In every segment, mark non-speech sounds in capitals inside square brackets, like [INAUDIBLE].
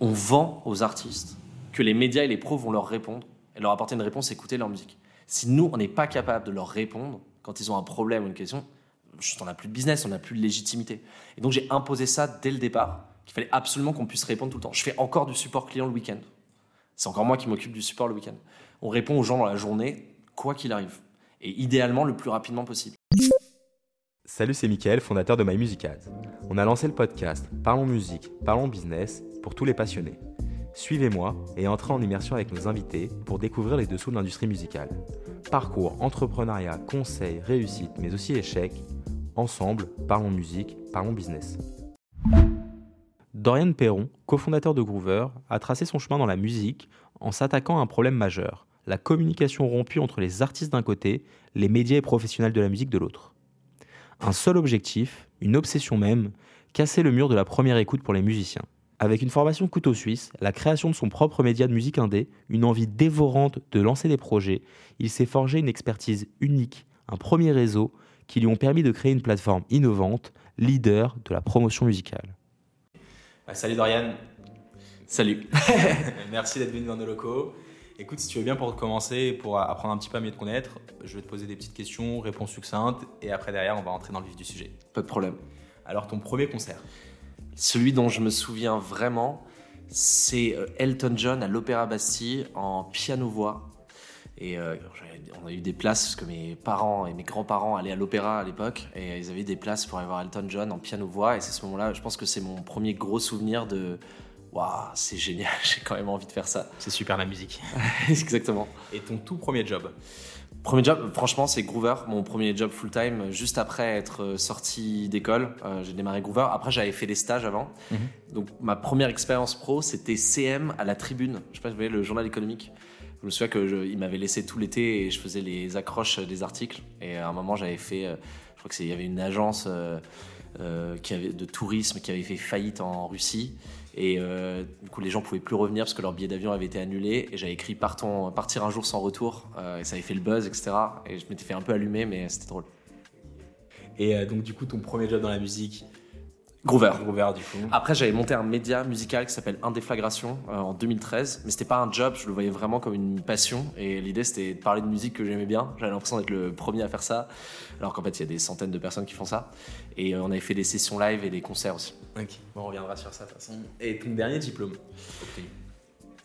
on vend aux artistes que les médias et les pros vont leur répondre et leur apporter une réponse, écouter leur musique. Si nous, on n'est pas capable de leur répondre quand ils ont un problème ou une question, on n'a plus de business, on n'a plus de légitimité. Et donc j'ai imposé ça dès le départ, qu'il fallait absolument qu'on puisse répondre tout le temps. Je fais encore du support client le week-end. C'est encore moi qui m'occupe du support le week-end. On répond aux gens dans la journée, quoi qu'il arrive. Et idéalement le plus rapidement possible. Salut, c'est Mickaël, fondateur de My Music Ads. On a lancé le podcast Parlons musique, parlons business pour tous les passionnés. Suivez-moi et entrez en immersion avec nos invités pour découvrir les dessous de l'industrie musicale. Parcours, entrepreneuriat, conseils, réussite, mais aussi échecs. Ensemble, parlons musique, parlons business. Dorian Perron, cofondateur de Groover, a tracé son chemin dans la musique en s'attaquant à un problème majeur, la communication rompue entre les artistes d'un côté, les médias et professionnels de la musique de l'autre. Un seul objectif, une obsession même, casser le mur de la première écoute pour les musiciens. Avec une formation couteau suisse, la création de son propre média de musique indé, une envie dévorante de lancer des projets, il s'est forgé une expertise unique, un premier réseau qui lui ont permis de créer une plateforme innovante, leader de la promotion musicale. Bah, salut Dorian. Salut. [LAUGHS] Merci d'être venu dans nos locaux. Écoute, si tu veux bien pour commencer, pour apprendre un petit peu à mieux te connaître, je vais te poser des petites questions, réponses succinctes, et après derrière, on va rentrer dans le vif du sujet. Pas de problème. Alors, ton premier concert? Celui dont je me souviens vraiment, c'est euh, Elton John à l'Opéra Bastille en piano-voix. Et euh, on a eu des places parce que mes parents et mes grands-parents allaient à l'opéra à l'époque et ils avaient des places pour aller voir Elton John en piano-voix. Et c'est ce moment-là, je pense que c'est mon premier gros souvenir de Waouh, c'est génial, [LAUGHS] j'ai quand même envie de faire ça. C'est super la musique. [LAUGHS] Exactement. Et ton tout premier job Premier job, franchement, c'est Groover, mon premier job full-time, juste après être sorti d'école. Euh, j'ai démarré Groover. Après, j'avais fait des stages avant. Mhm. Donc, ma première expérience pro, c'était CM à la Tribune. Je sais pas, vous voyez, le journal économique. Je me souviens qu'il m'avait laissé tout l'été et je faisais les accroches des articles. Et à un moment, j'avais fait, euh, je crois qu'il y avait une agence euh, qui avait, de tourisme qui avait fait faillite en Russie. Et euh, du coup, les gens pouvaient plus revenir parce que leur billet d'avion avait été annulé. Et j'avais écrit Partons, Partir un jour sans retour. Euh, et ça avait fait le buzz, etc. Et je m'étais fait un peu allumer, mais c'était drôle. Et euh, donc, du coup, ton premier job dans la musique Groover. Groover, du coup. Après, j'avais monté un média musical qui s'appelle Indéflagration en 2013. Mais c'était pas un job, je le voyais vraiment comme une passion. Et l'idée, c'était de parler de musique que j'aimais bien. J'avais l'impression d'être le premier à faire ça. Alors qu'en fait, il y a des centaines de personnes qui font ça. Et on avait fait des sessions live et des concerts aussi. Ok, bon, on reviendra sur ça de toute façon. Et ton dernier diplôme?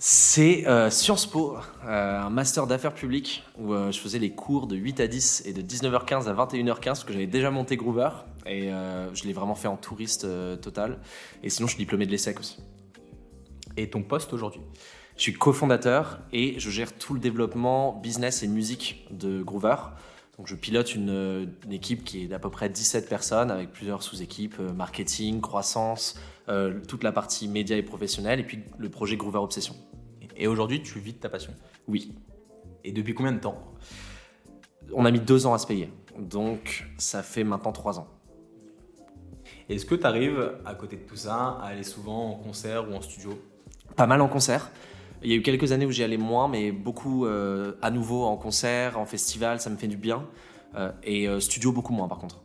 C'est euh, Sciences Po, euh, un master d'affaires publiques où euh, je faisais les cours de 8 à 10 et de 19h15 à 21h15 parce que j'avais déjà monté Groover et je l'ai vraiment fait en touriste total. Et sinon, je suis diplômé de l'ESSEC aussi. Et ton poste aujourd'hui? Je suis cofondateur et je gère tout le développement business et musique de Groover. Donc je pilote une, équipe qui est d'à peu près 17 personnes avec plusieurs sous-équipes, euh, marketing, croissance, euh, toute la partie média et professionnelle, et puis le projet Groover Obsession. Et aujourd'hui, tu vis de ta passion? Oui. Et depuis combien de temps? On a mis deux ans à se payer. Donc ça fait maintenant trois ans. Est-ce que tu arrives, à côté de tout ça, à aller souvent en concert ou en studio? Pas mal en concert. Il y a eu quelques années où j'y allais moins, mais beaucoup euh, à nouveau en concert, en festival, ça me fait du bien. Euh, et euh, studio, beaucoup moins par contre.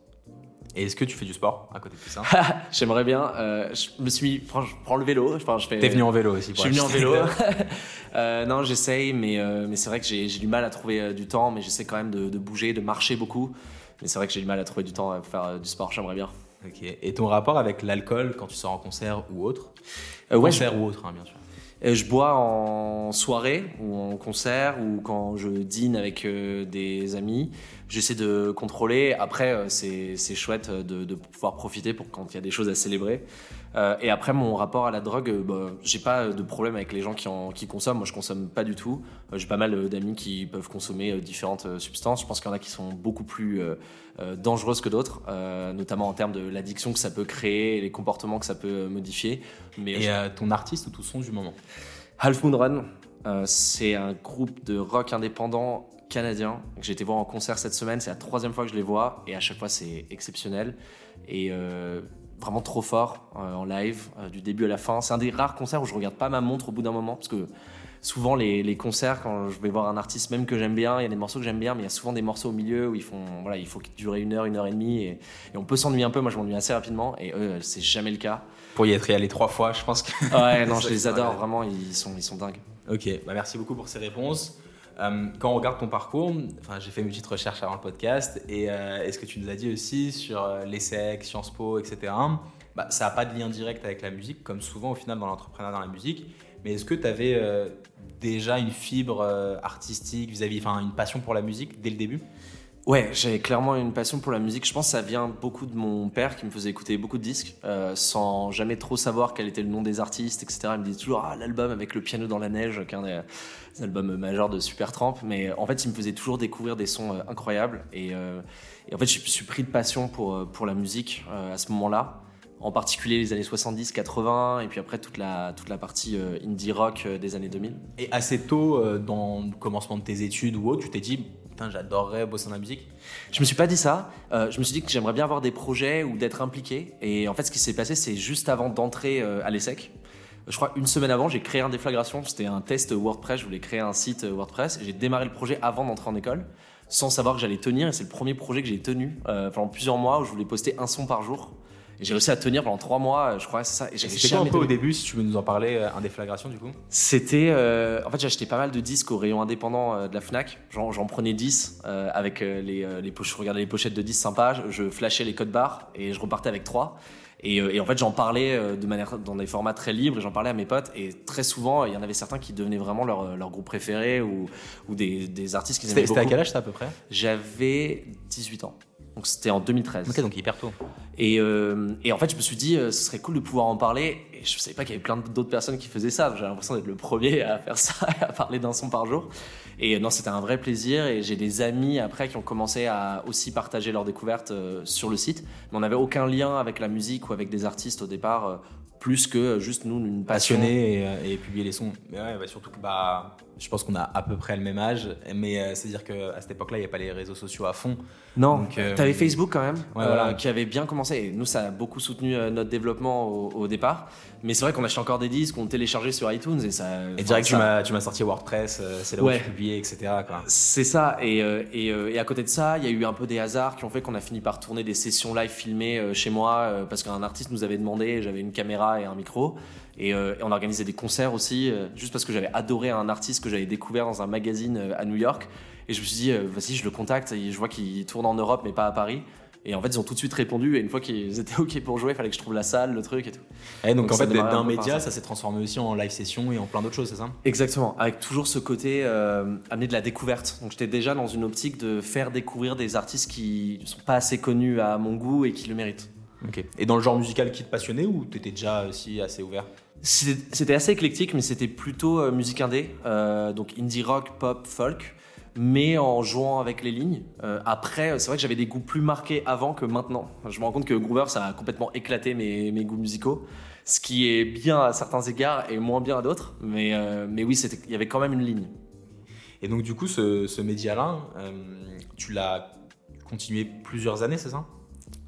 Et est-ce que tu fais du sport à côté de tout ça? [LAUGHS] J'aimerais bien. je me suis. Je prends le vélo. Enfin, je fais, T'es venu en vélo aussi. Je suis venu en vélo. [LAUGHS] [LAUGHS] non, j'essaye, mais, mais c'est vrai que j'ai du mal à trouver du temps, mais j'essaie quand même de, de, bouger, de marcher beaucoup. Mais c'est vrai que j'ai du mal à trouver du temps à faire du sport. J'aimerais bien. Ok. Et ton rapport avec l'alcool quand tu sors en concert ou autre Concert ou autre, hein, bien sûr je bois en soirée ou en concert ou quand je dîne avec euh, des amis. J'essaie de contrôler. Après, euh, c'est chouette de, pouvoir profiter pour quand il y a des choses à célébrer. Euh, et après, mon rapport à la drogue, bah, j'ai pas de problème avec les gens qui, en, qui consomment. Moi, je consomme pas du tout. j'ai pas mal d'amis qui peuvent consommer différentes substances. Je pense qu'il y en a qui sont beaucoup plus dangereuses que d'autres, notamment en termes de l'addiction que ça peut créer les comportements que ça peut modifier. Mais et ton artiste ou tout son du moment Half Moon Run, euh, c'est un groupe de rock indépendant canadien que j'ai été voir en concert cette semaine. C'est la troisième fois que je les vois et à chaque fois c'est exceptionnel. Et euh, vraiment trop fort en live, du début à la fin. C'est un des rares concerts où je regarde pas ma montre au bout d'un moment, parce que souvent les, concerts, quand je vais voir un artiste même que j'aime bien, il y a des morceaux que j'aime bien, mais il y a souvent des morceaux au milieu où ils font, voilà, il faut durer une heure, une heure et demie, et, on peut s'ennuyer un peu. Moi, je m'ennuie assez rapidement, et eux, c'est jamais le cas. Pour y être allé trois fois, je pense que. Ouais, non, [LAUGHS] je les adore vraiment, ils sont, ils sont dingues. Ok, bah merci beaucoup pour ces réponses. Euh, quand on regarde ton parcours, j'ai fait une petite recherche avant le podcast, et euh, est-ce que tu nous as dit aussi sur euh, l'ESSEC, Sciences Po, etc. Bah, ça n'a pas de lien direct avec la musique, comme souvent au final dans l'entrepreneuriat dans la musique. Mais est-ce que tu avais euh, déjà une fibre euh, artistique vis-à-vis, enfin une passion pour la musique dès le début? Ouais, j'avais clairement une passion pour la musique. Je pense que ça vient beaucoup de mon père qui me faisait écouter beaucoup de disques euh, sans jamais trop savoir quel était le nom des artistes, etc. Il me disait toujours ah, l'album avec le piano dans la neige, qui est un des, albums majeurs de Supertramp. Mais en fait, il me faisait toujours découvrir des sons incroyables. Et, et, en fait, je suis pris de passion pour, pour la musique à ce moment-là en particulier les années 70, 80, et puis après toute la, toute la partie euh, indie rock euh, des années 2000. Et assez tôt, euh, dans le commencement de tes études ou autre, tu t'es dit, putain, j'adorerais bosser dans la musique Je me suis pas dit ça. je me suis dit que j'aimerais bien avoir des projets ou d'être impliqué. Et en fait, ce qui s'est passé, c'est juste avant d'entrer à l'ESSEC. Je crois une semaine avant, j'ai créé un déflagration. C'était un test WordPress. Je voulais créer un site WordPress. J'ai démarré le projet avant d'entrer en école sans savoir que j'allais tenir. Et c'est le premier projet que j'ai tenu pendant plusieurs mois où je voulais poster un son par jour j'ai réussi à tenir pendant trois mois, je crois, c'est ça. Et C'était quoi un peu au début, si tu veux nous en parler, euh, un déflagration du coup C'était. Euh, en fait, j'achetais pas mal de disques au rayon indépendant euh, de la Fnac. J'en prenais 10 avec les, les poches, je regardais les pochettes de 10 sympas, je flashais les codes barres et je repartais avec 3. Et, en fait, j'en parlais de manière dans des formats très libres et j'en parlais à mes potes. Et très souvent, il y en avait certains qui devenaient vraiment leur, leur groupe préféré ou, ou des, des artistes qui aimaient beaucoup. C'était à quel âge, à peu près? J'avais 18 ans. Donc c'était en 2013. Ok, donc hyper tôt. Et, euh, et, en fait, je me suis dit, euh, ce serait cool de pouvoir en parler. Et je ne savais pas qu'il y avait plein d'autres personnes qui faisaient ça. J'ai l'impression d'être le premier à faire ça, [LAUGHS] à parler d'un son par jour. Et euh, non, c'était un vrai plaisir. Et j'ai des amis après qui ont commencé à aussi partager leurs découvertes sur le site. Mais on n'avait aucun lien avec la musique ou avec des artistes au départ, plus que juste nous, une passion. et, et, publier les sons. Mais ouais, bah, surtout que bah, je pense qu'on a à peu près le même âge, mais euh, c'est-à-dire qu'à cette époque-là, il n'y avait pas les réseaux sociaux à fond. Non, euh, tu avais Facebook quand même, euh, qui avait bien commencé. Et nous, ça a beaucoup soutenu notre développement au, départ. Mais c'est vrai qu'on achetait encore des disques, on téléchargeait sur iTunes et ça. Et direct, tu m'as sorti WordPress, c'est là où tu publiais, etc. C'est ça. Et, et, et, à côté de ça, il y a eu un peu des hasards qui ont fait qu'on a fini par tourner des sessions live filmées chez moi parce qu'un artiste nous avait demandé, j'avais une caméra et un micro. Euh, et, on organisait des concerts aussi, euh, juste parce que j'avais adoré un artiste que j'avais découvert dans un magazine euh, à New York. Et je me suis dit, vas-y, je le contacte. Et je vois qu'il tourne en Europe, mais pas à Paris. Et en fait, ils ont tout de suite répondu. Et une fois qu'ils [LAUGHS] étaient OK pour jouer, il fallait que je trouve la salle, le truc et tout. Et donc, en fait, d'un média, ça, s'est transformé aussi en live session et en plein d'autres choses, c'est ça? Exactement. Avec toujours ce côté amener de la découverte. Donc, j'étais déjà dans une optique de faire découvrir des artistes qui ne sont pas assez connus à mon goût et qui le méritent. Ok. Et dans le genre musical qui te passionnait ou tu étais déjà aussi assez ouvert? C'était assez éclectique, mais c'était plutôt euh, musique indé, euh, donc indie rock, pop, folk, mais en jouant avec les lignes. Euh, après, c'est vrai que j'avais des goûts plus marqués avant que maintenant. Je me rends compte que Groover, ça a complètement éclaté mes, mes goûts musicaux, ce qui est bien à certains égards et moins bien à d'autres, mais, oui, il y avait quand même une ligne. Et donc, du coup, ce, ce média-là, tu l'as continué plusieurs années, c'est ça?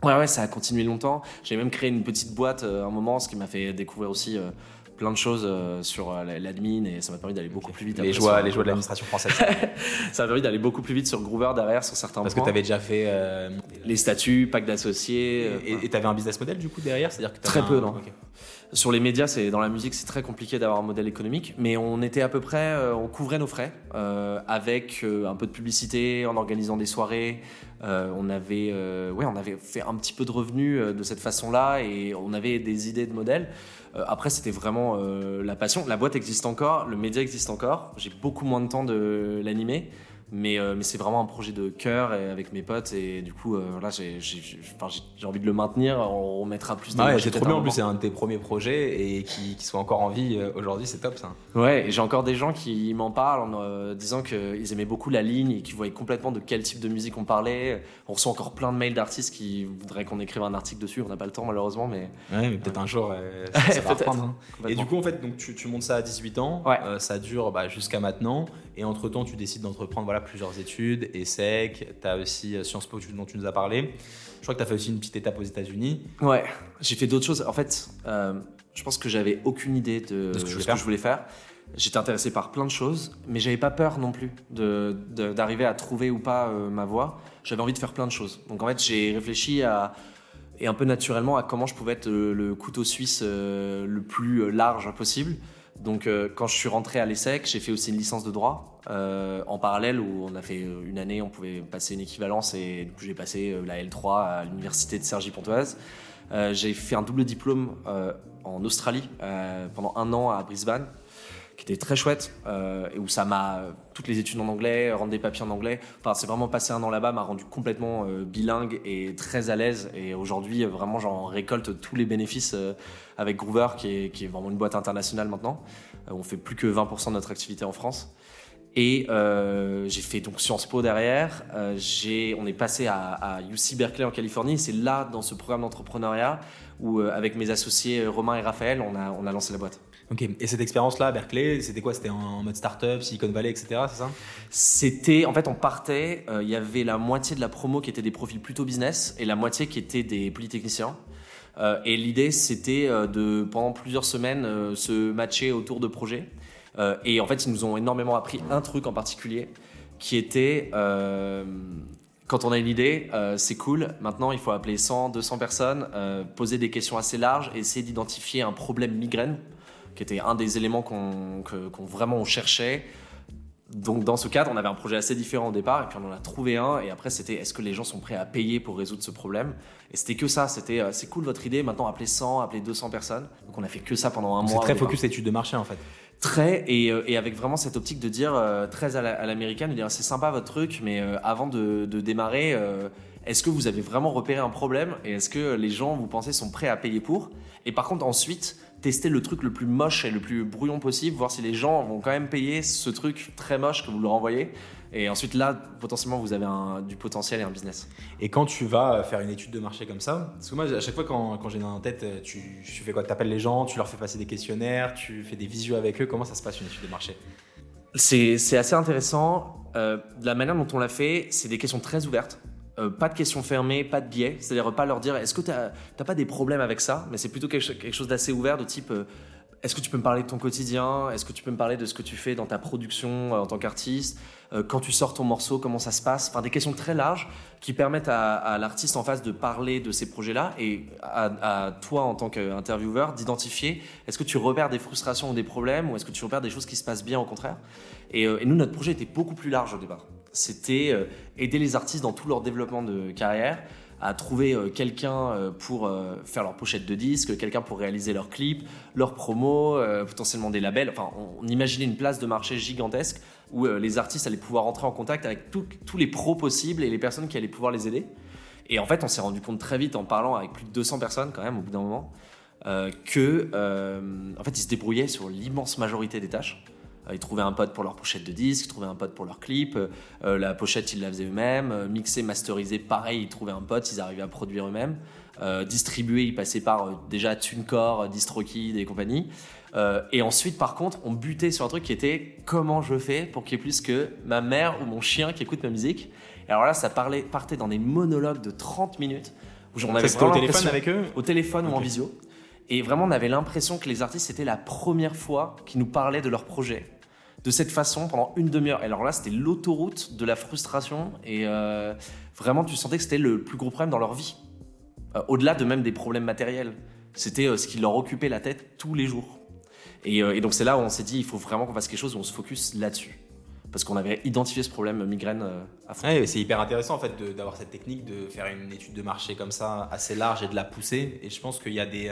Ouais, ouais, ça a continué longtemps. J'ai même créé une petite boîte euh, un moment, ce qui m'a fait découvrir aussi euh, plein de choses euh, sur l'admin et ça m'a permis d'aller beaucoup plus vite. Les joies, les joies de l'administration française. [LAUGHS] ça m'a permis d'aller beaucoup plus vite sur Groover derrière sur certains Parce points. Parce que tu avais déjà fait les statuts, pack d'associés. Et tu avais un business model du coup derrière, c'est-à-dire que très peu, non. Sur les médias, c'est dans la musique, c'est très compliqué d'avoir un modèle économique, mais on était à peu près, on couvrait nos frais avec un peu de publicité, en organisant des soirées. Euh, on, avait, euh, on avait fait un petit peu de revenus euh, de cette façon-là et on avait des idées de modèles. après, c'était vraiment la passion. La boîte existe encore, le média existe encore. J'ai beaucoup moins de temps de l'animer. Mais, mais c'est vraiment un projet de cœur et avec mes potes. Et du coup voilà j'ai envie de le maintenir. On mettra plus de ah ouais, j'ai trop bien. en plus c'est un de tes premiers projets et qui, qui soit encore en vie aujourd'hui c'est top ça. Ouais et j'ai encore des gens qui m'en parlent en disant qu'ils aimaient beaucoup la ligne et qu'ils voyaient complètement de quel type de musique on parlait. On reçoit encore plein de mails d'artistes qui voudraient qu'on écrive un article dessus. On n'a pas le temps malheureusement mais ouais mais peut-être un jour [LAUGHS] ça, va reprendre hein. et du coup en fait donc tu, tu montes ça à 18 ans. Ça dure bah, jusqu'à maintenant Et entre-temps, tu décides d'entreprendre voilà, plusieurs études, ESSEC, tu as aussi Sciences Po dont tu nous as parlé. Je crois que tu as fait aussi une petite étape aux États-Unis. Ouais, j'ai fait d'autres choses. En fait, je pense que j'avais aucune idée de, ce, que je, voulais faire. J'étais intéressé par plein de choses, mais j'avais pas peur non plus d'arriver à trouver ou pas ma voie. J'avais envie de faire plein de choses. Donc en fait, j'ai réfléchi à et un peu naturellement à comment je pouvais être le, couteau suisse euh, le plus euh, large possible. Donc euh, quand je suis rentré à l'ESSEC, j'ai fait aussi une licence de droit en parallèle où on a fait une année, on pouvait passer une équivalence et du coup j'ai passé la L3 à l'université de Cergy-Pontoise. j'ai fait un double diplôme en Australie pendant un an à Brisbane qui était très chouette euh, et où ça m'a toutes les études en anglais, rendre des papiers en anglais. Enfin, c'est vraiment passé un an là-bas m'a rendu complètement euh, bilingue et très à l'aise. Et aujourd'hui, vraiment, j'en récolte tous les bénéfices euh, avec Groover, qui est, vraiment une boîte internationale maintenant. on fait plus que 20% de notre activité en France. Et j'ai fait donc Sciences Po derrière. j'ai, on est passé à, UC Berkeley en Californie. C'est là, dans ce programme d'entrepreneuriat, où avec mes associés Romain et Raphaël, on a lancé la boîte. Ok. Et cette expérience-là à Berkeley, c'était quoi? C'était en mode startup, Silicon Valley, etc. C'est ça? C'était, en fait, on partait. Euh, il y avait la moitié de la promo qui était des profils plutôt business et la moitié qui était des polytechniciens. Euh, et l'idée, c'était euh, de pendant plusieurs semaines se matcher autour de projets. et en fait, ils nous ont énormément appris un truc en particulier, qui était quand on a une idée, c'est cool. Maintenant, il faut appeler 100, 200 personnes, poser des questions assez larges, et essayer d'identifier un problème migraine qui était un des éléments qu'on vraiment on cherchait. Donc dans ce cadre, on avait un projet assez différent au départ, et puis on en a trouvé un, et après c'était est-ce que les gens sont prêts à payer pour résoudre ce problème? Et c'était que ça, c'était euh, c'est cool votre idée, maintenant appelez 100, appelez 200 personnes. Donc on a fait que ça pendant un mois. C'est très focus étude de marché en fait. Très, et, euh, et, avec vraiment cette optique de dire euh, très à l'américaine, de dire c'est sympa votre truc, mais avant de, de démarrer, est-ce que vous avez vraiment repéré un problème? Et est-ce que les gens, vous pensez, sont prêts à payer pour? Et par contre, ensuite, tester le truc le plus moche et le plus brouillon possible, voir si les gens vont quand même payer ce truc très moche que vous leur envoyez. Et ensuite, là, potentiellement, vous avez un, du potentiel et un business. Et quand tu vas faire une étude de marché comme ça, parce que moi, à chaque fois, quand, quand j'ai dans en tête, tu, tu fais quoi? Tu appelles les gens, tu leur fais passer des questionnaires, tu fais des visios avec eux. Comment ça se passe une étude de marché? C'est, assez intéressant. Euh, de la manière dont on l'a fait, c'est des questions très ouvertes. Euh, pas de questions fermées, pas de biais, c'est-à-dire pas leur dire est-ce que tu n'as pas des problèmes avec ça, mais c'est plutôt quelque, chose d'assez ouvert de type euh, est-ce que tu peux me parler de ton quotidien? Est-ce que tu peux me parler de ce que tu fais dans ta production euh, en tant qu'artiste? Quand tu sors ton morceau, comment ça se passe? Enfin, des questions très larges qui permettent à, l'artiste en face de parler de ces projets-là et à, toi en tant qu'intervieweur d'identifier est-ce que tu repères des frustrations ou des problèmes ou est-ce que tu repères des choses qui se passent bien au contraire? Et nous, notre projet était beaucoup plus large au départ c'était euh, aider les artistes dans tout leur développement de carrière à trouver euh, quelqu'un euh, pour faire leur pochette de disque, quelqu'un pour réaliser leurs clips, leurs promos, potentiellement des labels. Enfin, on, imaginait une place de marché gigantesque où les artistes allaient pouvoir entrer en contact avec tous les pros possibles et les personnes qui allaient pouvoir les aider. Et en fait, on s'est rendu compte très vite en parlant avec plus de 200 personnes quand même au bout d'un moment que, en fait, ils se débrouillaient sur l'immense majorité des tâches. Euh, ils trouvaient un pote pour leur pochette de disque, ils trouvaient un pote pour leur clip. Euh, la pochette, ils la faisaient eux-mêmes. Euh, mixer, masteriser, pareil, ils trouvaient un pote, ils arrivaient à produire eux-mêmes. distribuer, ils passaient par déjà TuneCore, DistroKid et compagnie. et ensuite, par contre, on butait sur un truc qui était comment je fais pour qu'il y ait plus que ma mère ou mon chien qui écoute ma musique. Et alors là, ça parlait, partait dans des monologues de 30 minutes où j'en avais au téléphone avec eux Au téléphone ou en visio. Et vraiment, on avait l'impression que les artistes, c'était la première fois qu'ils nous parlaient de leur projet de cette façon pendant une demi-heure. Et alors là, c'était l'autoroute de la frustration et euh, vraiment, tu sentais que c'était le plus gros problème dans leur vie. Euh, au-delà de même des problèmes matériels. C'était euh, ce qui leur occupait la tête tous les jours. Et, donc c'est là où on s'est dit, il faut vraiment qu'on fasse quelque chose où on se focus là-dessus. Parce qu'on avait identifié ce problème migraine à fond. c'est hyper intéressant en fait d'avoir cette technique de faire une étude de marché comme ça assez large et de la pousser. Et je pense qu'il y a des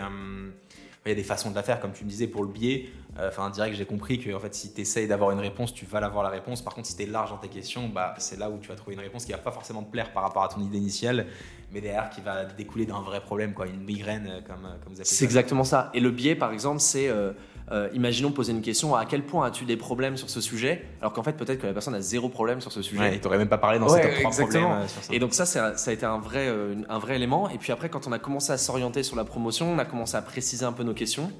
il y a des façons de la faire, comme tu me disais pour le biais. Euh, enfin, direct, j'ai compris que en fait, si tu essayes d'avoir une réponse, tu vas l'avoir la réponse. Par contre, si tu es large dans tes questions, bah, c'est là où tu vas trouver une réponse qui va pas forcément te plaire par rapport à ton idée initiale, mais derrière qui va découler d'un vrai problème, quoi, une migraine, euh, comme, euh, comme vous appelez C'est exactement ça. Et le biais, par exemple, c'est euh, imaginons poser une question à quel point as-tu des problèmes sur ce sujet alors qu'en fait peut-être que la personne a zéro problème sur ce sujet ouais, et t'aurais même pas parlé dans ces top problèmes euh, sur ça. et donc ça ça a été un vrai euh, un vrai élément et puis après quand on a commencé à s'orienter sur la promotion on a commencé à préciser un peu nos questions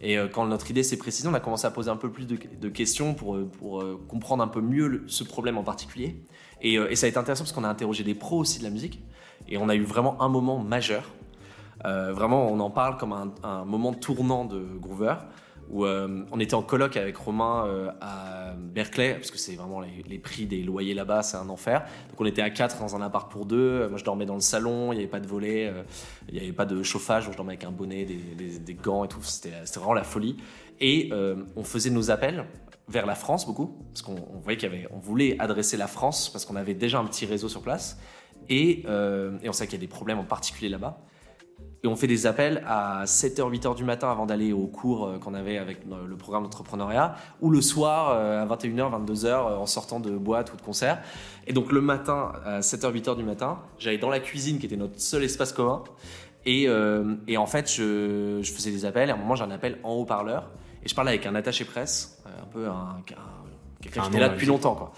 Et quand notre idée s'est précisée, on a commencé à poser un peu plus de, questions pour, pour comprendre un peu mieux ce problème en particulier. Et, et, ça a été intéressant parce qu'on a interrogé des pros aussi de la musique. Et on a eu vraiment un moment majeur. vraiment, on en parle comme un, un moment tournant de Groover où euh, on était en colloque avec Romain euh, à Berkeley, parce que c'est vraiment les, prix des loyers là-bas, c'est un enfer. Donc on était à quatre dans un appart pour deux. Moi je dormais dans le salon, il n'y avait pas de volet, euh, il n'y avait pas de chauffage, je dormais avec un bonnet, des, gants et tout. C'était vraiment la folie. Et on faisait nos appels vers la France beaucoup, parce qu'on voyait qu'il voulait adresser la France parce qu'on avait déjà un petit réseau sur place. Et, on sait qu'il y a des problèmes en particulier là-bas. Et on fait des appels à 7h, 8h du matin avant d'aller au cours euh, qu'on avait avec le programme d'entrepreneuriat, ou le soir euh, à 21h, 22h euh, en sortant de boîte ou de concert. Et donc le matin, à 7h, 8h du matin, j'allais dans la cuisine qui était notre seul espace commun. Et, et en fait, je, je, faisais des appels. Et à un moment, j'ai un appel en haut-parleur. Et je parlais avec un attaché presse, un peu un, quelqu'un qui était là depuis longtemps. Quoi.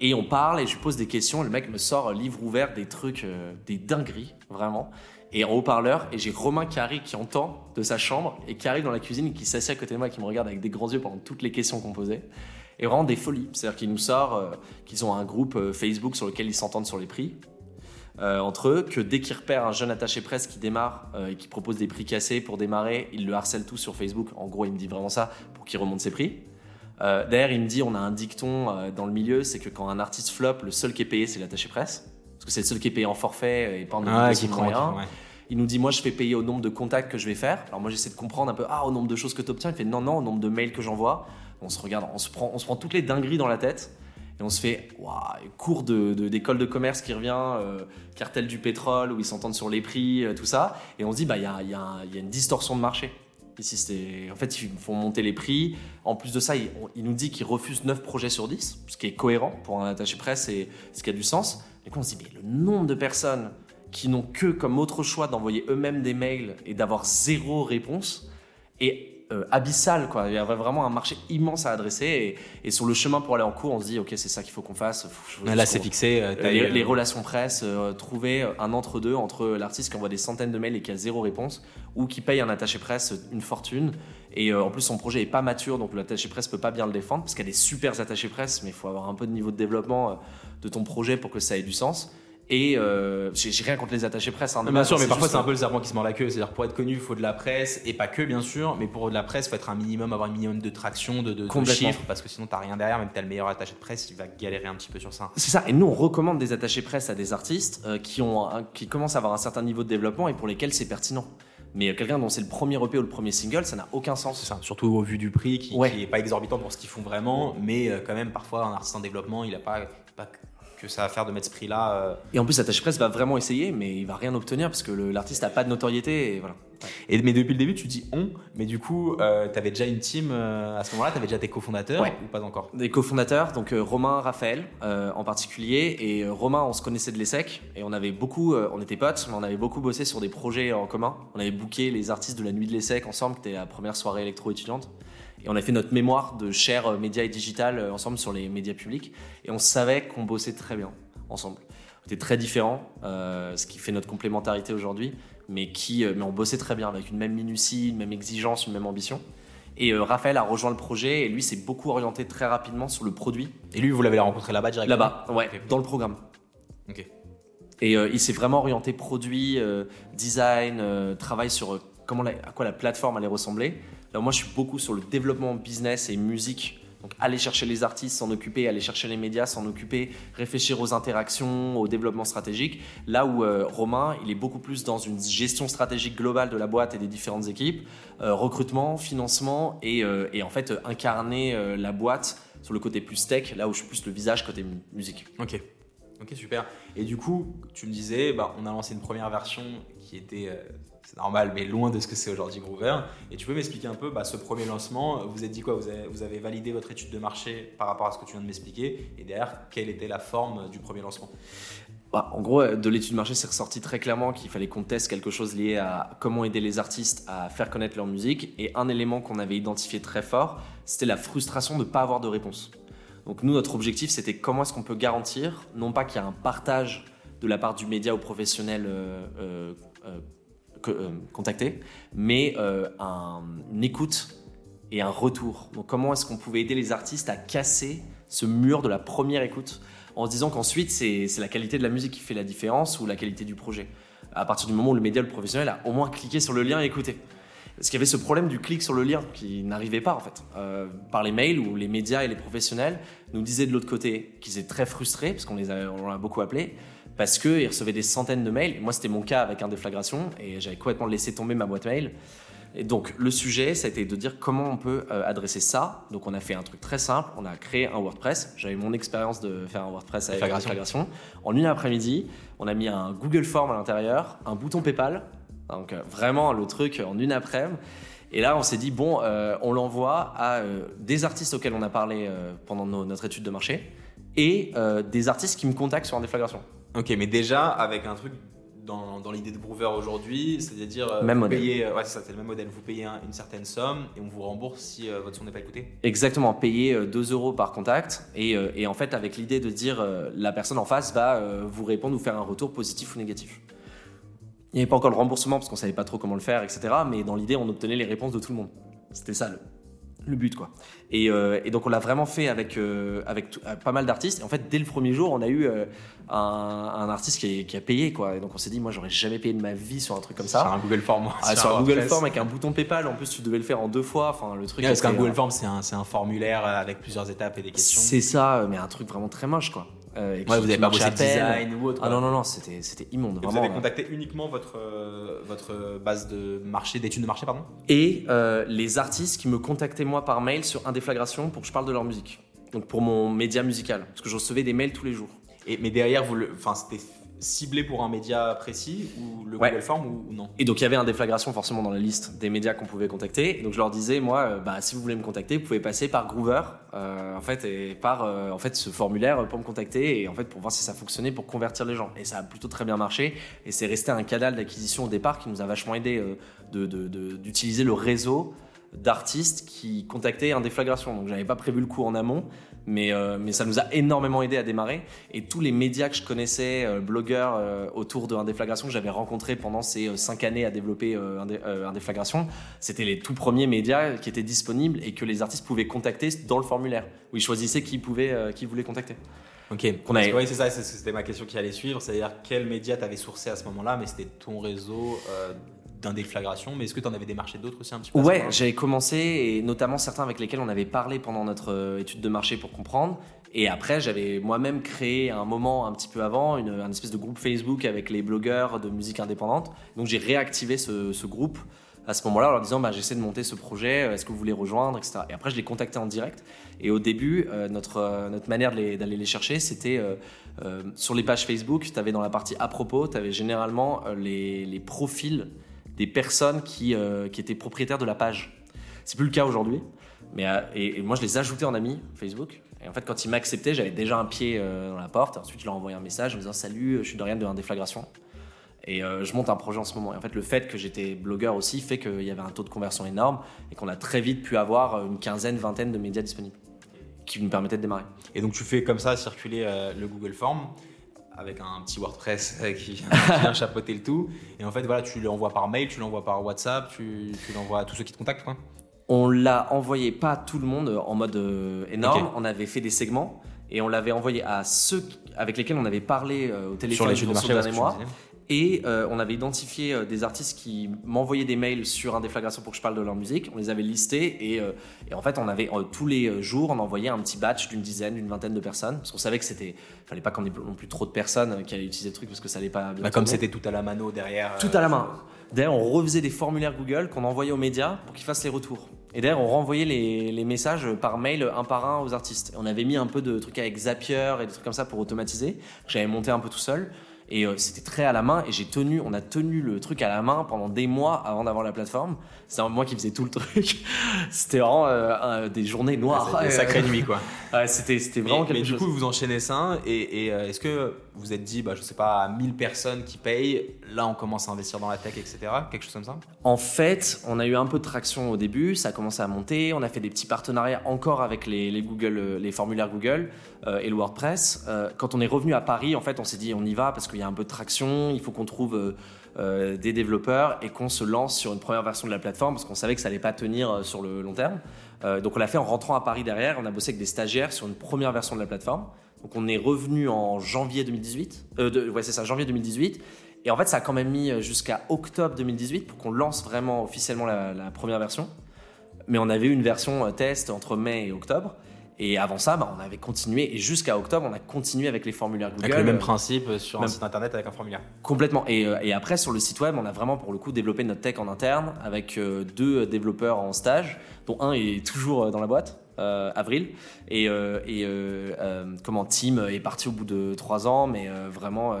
et on parle et je lui pose des questions. Et le mec me sort livre ouvert des trucs, des dingueries, vraiment et en haut-parleur, et j'ai Romain arrive, qui entend de sa chambre, et qui arrive dans la cuisine, et qui s'assied à côté de moi, qui me regarde avec des grands yeux pendant toutes les questions qu'on posait. Et vraiment des folies. C'est-à-dire qu'il nous sort euh, qu'ils ont un groupe euh, Facebook sur lequel ils s'entendent sur les prix. Euh, entre eux, que dès qu'ils repèrent un jeune attaché presse qui démarre et qui propose des prix cassés pour démarrer, ils le harcèlent tous sur Facebook. En gros, il me dit vraiment ça pour qu'il remonte ses prix. D'ailleurs, il me dit on a un dicton dans le milieu, c'est que quand un artiste flop, le seul qui est payé, c'est l'attaché presse. Parce que c'est le seul qui est payé en forfait et pas en ah, qui rien. Il nous dit, moi, je fais payer au nombre de contacts que je vais faire. Alors moi, j'essaie de comprendre un peu, ah, au nombre de choses que tu obtiens. Il fait, non, non, au nombre de mails que j'envoie. On se regarde, on se, prend, on se prend toutes les dingueries dans la tête. Et on se fait, waouh, cours d'école de, de, commerce qui revient, euh, cartel du pétrole, où ils s'entendent sur les prix, euh, tout ça. Et on se dit, bah, il y a, y, y a, une distorsion de marché. Ici, en fait, ils font monter les prix. En plus de ça, il, nous dit qu'ils refusent 9 projets sur 10, ce qui est cohérent pour un attaché presse et ce qui a du sens. Et quand on se dit, mais le nombre de personnes qui n'ont que comme autre choix d'envoyer eux-mêmes des mails et d'avoir zéro réponse est euh, abyssal. Quoi. Il y a vraiment un marché immense à adresser. Et, sur le chemin pour aller en cours, on se dit, OK, c'est ça qu'il faut qu'on fasse. Là, c'est fixé. Euh, les, relations presse, euh, trouver un entre-deux entre, l'artiste qui envoie des centaines de mails et qui a zéro réponse, ou qui paye un attaché presse une fortune. Et en plus, son projet est pas mature, donc l'attaché presse peut pas bien le défendre, parce qu'il y a des super attachés presse, mais il faut avoir un peu de niveau de développement de ton projet pour que ça ait du sens. Et euh, j'ai rien contre les attachés presse. Hein, bien sûr, mais parfois c'est un peu le serpent qui se mord la queue. C'est-à-dire pour être connu, il faut de la presse et pas que bien sûr, mais pour de la presse, il faut être un minimum, avoir un minimum de traction, de, de, chiffres, parce que sinon t'as rien derrière. Même t'as le meilleur attaché de presse, il va galérer un petit peu sur ça. C'est ça. Et nous, on recommande des attachés presse à des artistes euh, qui ont, qui commencent à avoir un certain niveau de développement et pour lesquels c'est pertinent. Mais quelqu'un dont c'est le premier EP ou le premier single, ça n'a aucun sens. Ça, surtout au vu du prix qui, n'est pas exorbitant pour ce qu'ils font vraiment, mais euh, quand même parfois un artiste en développement, il a pas, pas que ça va faire de mettre ce prix-là. Euh. Et en plus, Attache Presse va vraiment essayer, mais il va rien obtenir parce que l'artiste n'a pas de notoriété. Et voilà. Et, mais depuis le début, tu dis on, mais du coup, euh, tu avais déjà une team euh, à ce moment-là, tu avais déjà tes cofondateurs ou pas encore? Des cofondateurs, donc Romain, Raphaël en particulier. Et Romain, on se connaissait de l'ESSEC et on avait beaucoup, on était potes, mais on avait beaucoup bossé sur des projets en commun. On avait booké les artistes de la nuit de l'ESSEC ensemble, qui était la première soirée électro-étudiante. Et on a fait notre mémoire de chair euh, médias et digital euh, ensemble sur les médias publics. Et on savait qu'on bossait très bien ensemble. On était très différents, euh, ce qui fait notre complémentarité aujourd'hui, mais, qui, mais on bossait très bien avec une même minutie, une même exigence, une même ambition. Et Raphaël a rejoint le projet et lui s'est beaucoup orienté très rapidement sur le produit. Et lui, vous l'avez rencontré là-bas directement Là-bas, ouais, dans le programme. Ok. Et il s'est vraiment orienté produit, design, travail sur comment à quoi la plateforme allait ressembler moi, je suis beaucoup sur le développement business et musique. Donc, aller chercher les artistes, s'en occuper, aller chercher les médias, s'en occuper, réfléchir aux interactions, au développement stratégique. Là où euh, Romain, il est beaucoup plus dans une gestion stratégique globale de la boîte et des différentes équipes, euh, recrutement, financement et, euh, et en fait incarner la boîte sur le côté plus tech, là où je suis plus le visage côté musique. Ok. Ok, super. Et du coup, tu me disais, bah, on a lancé une première version qui était c'est normal, mais loin de ce que c'est aujourd'hui Groover. Et tu peux m'expliquer un peu bah, ce premier lancement Vous avez validé votre étude de marché par rapport à ce que tu viens de m'expliquer Et derrière, quelle était la forme du premier lancement? Bah, En gros, de l'étude de marché, c'est ressorti très clairement qu'il fallait qu'on teste quelque chose lié à comment aider les artistes à faire connaître leur musique. Et un élément qu'on avait identifié très fort, c'était la frustration de ne pas avoir de réponse. Donc nous, notre objectif, c'était comment est-ce qu'on peut garantir, non pas qu'il y a un partage de la part du média ou professionnel euh, euh, euh contacter, mais un, une écoute et un retour. Donc comment est-ce qu'on pouvait aider les artistes à casser ce mur de la première écoute en se disant qu'ensuite c'est la qualité de la musique qui fait la différence ou la qualité du projet? À partir du moment où le média, le professionnel a au moins cliqué sur le lien et écouté. Parce qu'il y avait ce problème du clic sur le lien qui n'arrivait pas en fait. Euh, par les mails où les médias et les professionnels nous disaient de l'autre côté qu'ils étaient très frustrés, parce qu'on les a beaucoup appelés, parce qu'ils recevaient des centaines de mails. moi c'était mon cas avec un déflagration et j'avais complètement laissé tomber ma boîte mail. Et donc le sujet, ça a été de dire comment on peut euh, adresser ça. Donc on a fait un truc très simple, on a créé un WordPress. J'avais mon expérience de faire un WordPress avec la déflagration. En une après-midi, on a mis un Google Form à l'intérieur, un bouton PayPal, donc euh, vraiment le truc en une après-midi. Et là, on s'est dit, bon, euh, on l'envoie à des artistes auxquels on a parlé pendant notre étude de marché et des artistes qui me contactent sur un déflagration. Ok, mais déjà avec un truc dans, l'idée de Groover aujourd'hui, c'est-à-dire euh, même modèle. Payez, ouais, c'est le même modèle. Vous payez une certaine somme et on vous rembourse si euh, votre son n'est pas écouté. Exactement, payer 2 euros par contact et, et en fait avec l'idée de dire la personne en face va vous répondre ou faire un retour positif ou négatif. Il n'y avait pas encore le remboursement parce qu'on savait pas trop comment le faire, etc. Mais dans l'idée, on obtenait les réponses de tout le monde. C'était ça le, le but quoi. Et, euh, et, donc on l'a vraiment fait avec euh, avec euh, pas mal d'artistes. Et en fait dès le premier jour on a eu un, un, artiste qui, qui, a payé quoi. Et donc on s'est dit moi j'aurais jamais payé de ma vie sur un truc comme ça. Sur un Google Form. Ah, sur, un Google Form avec un bouton PayPal. En plus tu devais le faire en deux fois. Enfin le truc. parce qu'un Google Form c'est un, un formulaire avec plusieurs étapes et des questions. C'est ça, mais un truc vraiment très moche quoi. Euh, vous n'avez pas bossé design ou autre Ah non, non, non, c'était, c'était immonde. vous avez contacté uniquement votre, euh, votre base de marché, d'études de marché, pardon? Et euh, les artistes qui me contactaient moi par mail sur Indéflagration pour que je parle de leur musique. Donc pour mon média musical. Parce que je recevais des mails tous les jours. Et, mais derrière, vous le, enfin, c'était ciblé pour un média précis ou le Google Form ou, non Et donc il y avait un déflagration forcément dans la liste des médias qu'on pouvait contacter. donc je leur disais moi, euh, bah, si vous voulez me contacter, vous pouvez passer par Groover euh, en fait et par euh, en fait ce formulaire pour me contacter et en fait pour voir si ça fonctionnait pour convertir les gens. Et ça a plutôt très bien marché et c'est resté un canal d'acquisition au départ qui nous a vachement aidé d'utiliser le réseau d'artistes qui contactaient un déflagration. Donc j'avais pas prévu le coup en amont, mais, euh, mais ça nous a énormément aidé à démarrer. Et tous les médias que je connaissais, euh, blogueurs euh, autour de Indéflagration que j'avais rencontrés pendant ces cinq années à développer Indéflagration, c'était les tout premiers médias qui étaient disponibles et que les artistes pouvaient contacter dans le formulaire, où ils choisissaient qui, pouvait, qui voulait contacter. Ok, oui, c'est ça, c'était ma question qui allait suivre, c'est-à-dire quel média t'avais sourcé à ce moment-là, mais c'était ton réseau d'indéflagration, mais est-ce que tu en avais démarché d'autres aussi un petit peu Ouais, j'avais commencé, et notamment certains avec lesquels on avait parlé pendant notre euh, étude de marché pour comprendre. Et après, j'avais moi-même créé un moment un petit peu avant, une, un espèce de groupe Facebook avec les blogueurs de musique indépendante. Donc j'ai réactivé ce, groupe à ce moment-là en leur disant bah, j'essaie de monter ce projet, euh, est-ce que vous voulez rejoindre, etc. Et après, je les contactais en direct. Et au début, euh, notre, notre manière d'aller les, chercher, c'était sur les pages Facebook, tu avais dans la partie à propos, tu avais généralement les, les profils des personnes qui, euh, qui étaient propriétaires de la page. C'est plus le cas aujourd'hui. Mais euh, et, moi, je les ajoutais en amis Facebook. Et en fait, quand ils m'acceptaient, j'avais déjà un pied euh, dans la porte. Ensuite, je leur envoyais un message en disant Salut, je suis Dorian de Indéflagration. Et je monte un projet en ce moment. Et en fait, le fait que j'étais blogueur aussi fait qu'il y avait un taux de conversion énorme et qu'on a très vite pu avoir une quinzaine, vingtaine de médias disponibles qui nous permettaient de démarrer. Et donc, tu fais comme ça circuler le Google Form avec un petit WordPress qui vient, [LAUGHS] chapeauter le tout. Et en fait, voilà, tu l'envoies par mail, tu l'envoies par WhatsApp, tu, l'envoies à tous ceux qui te contactent. Quoi. On l'a envoyé pas à tout le monde en mode euh, énorme. On avait fait des segments et on l'avait envoyé à ceux avec lesquels on avait parlé euh, au téléphone sur les de mois. Et euh, on avait identifié euh, des artistes qui m'envoyaient des mails sur un déflagration pour que je parle de leur musique. On les avait listés et, euh, et en fait, on avait tous les jours, on envoyait un petit batch d'une dizaine, d'une vingtaine de personnes. Parce qu'on savait que c'était, fallait pas qu'on ait non plus trop de personnes qui allaient utiliser le truc parce que ça allait pas bien. Bah, comme c'était tout à la mano derrière. Tout à la main. D'ailleurs, on refaisait des formulaires Google qu'on envoyait aux médias pour qu'ils fassent les retours. Et d'ailleurs, on renvoyait les, les, messages par mail un par un aux artistes. on avait mis un peu de trucs avec Zapier et des trucs comme ça pour automatiser. J'avais monté un peu tout seul. Et euh, c'était très à la main. Et j'ai tenu, on a tenu le truc à la main pendant des mois avant d'avoir la plateforme. C'est moi qui faisais tout le truc. [LAUGHS] c'était vraiment euh, des journées noires. des sacrées nuits, quoi. c'était, c'était vraiment mais, quelque mais chose. du coup, vous enchaînez ça. Et, et, euh, est-ce que vous êtes dit, bah, je sais pas, à 1000 personnes qui payent, là, on commence à investir dans la tech, etc. Quelque chose comme ça En fait, on a eu un peu de traction au début, ça a commencé à monter. On a fait des petits partenariats encore avec les, Google, euh, les formulaires Google euh, et le WordPress. Euh, quand on est revenu à Paris, en fait, on s'est dit on y va parce qu'il y a un peu de traction, il faut qu'on trouve des développeurs et qu'on se lance sur une première version de la plateforme parce qu'on savait que ça allait pas tenir sur le long terme. Donc on l'a fait en rentrant à Paris derrière. On a bossé avec des stagiaires sur une première version de la plateforme. Donc on est revenu en janvier 2018. Euh, de- ouais, c'est ça, janvier 2018. Et en fait, ça a quand même mis euh, jusqu'à octobre 2018 pour qu'on lance vraiment officiellement la, la première version. Mais on avait eu une version euh, test entre mai et octobre. Et avant ça, bah, on avait continué. Et jusqu'à octobre, on a continué avec les formulaires Google. Avec le même principe sur un site internet avec un formulaire. Complètement. Et, et après, sur le site web, on a vraiment pour le coup développé notre tech en interne avec deux développeurs en stage, dont un est toujours dans la boîte, euh, Avril. Et, euh, et euh, comment Tim est parti au bout de trois ans, mais vraiment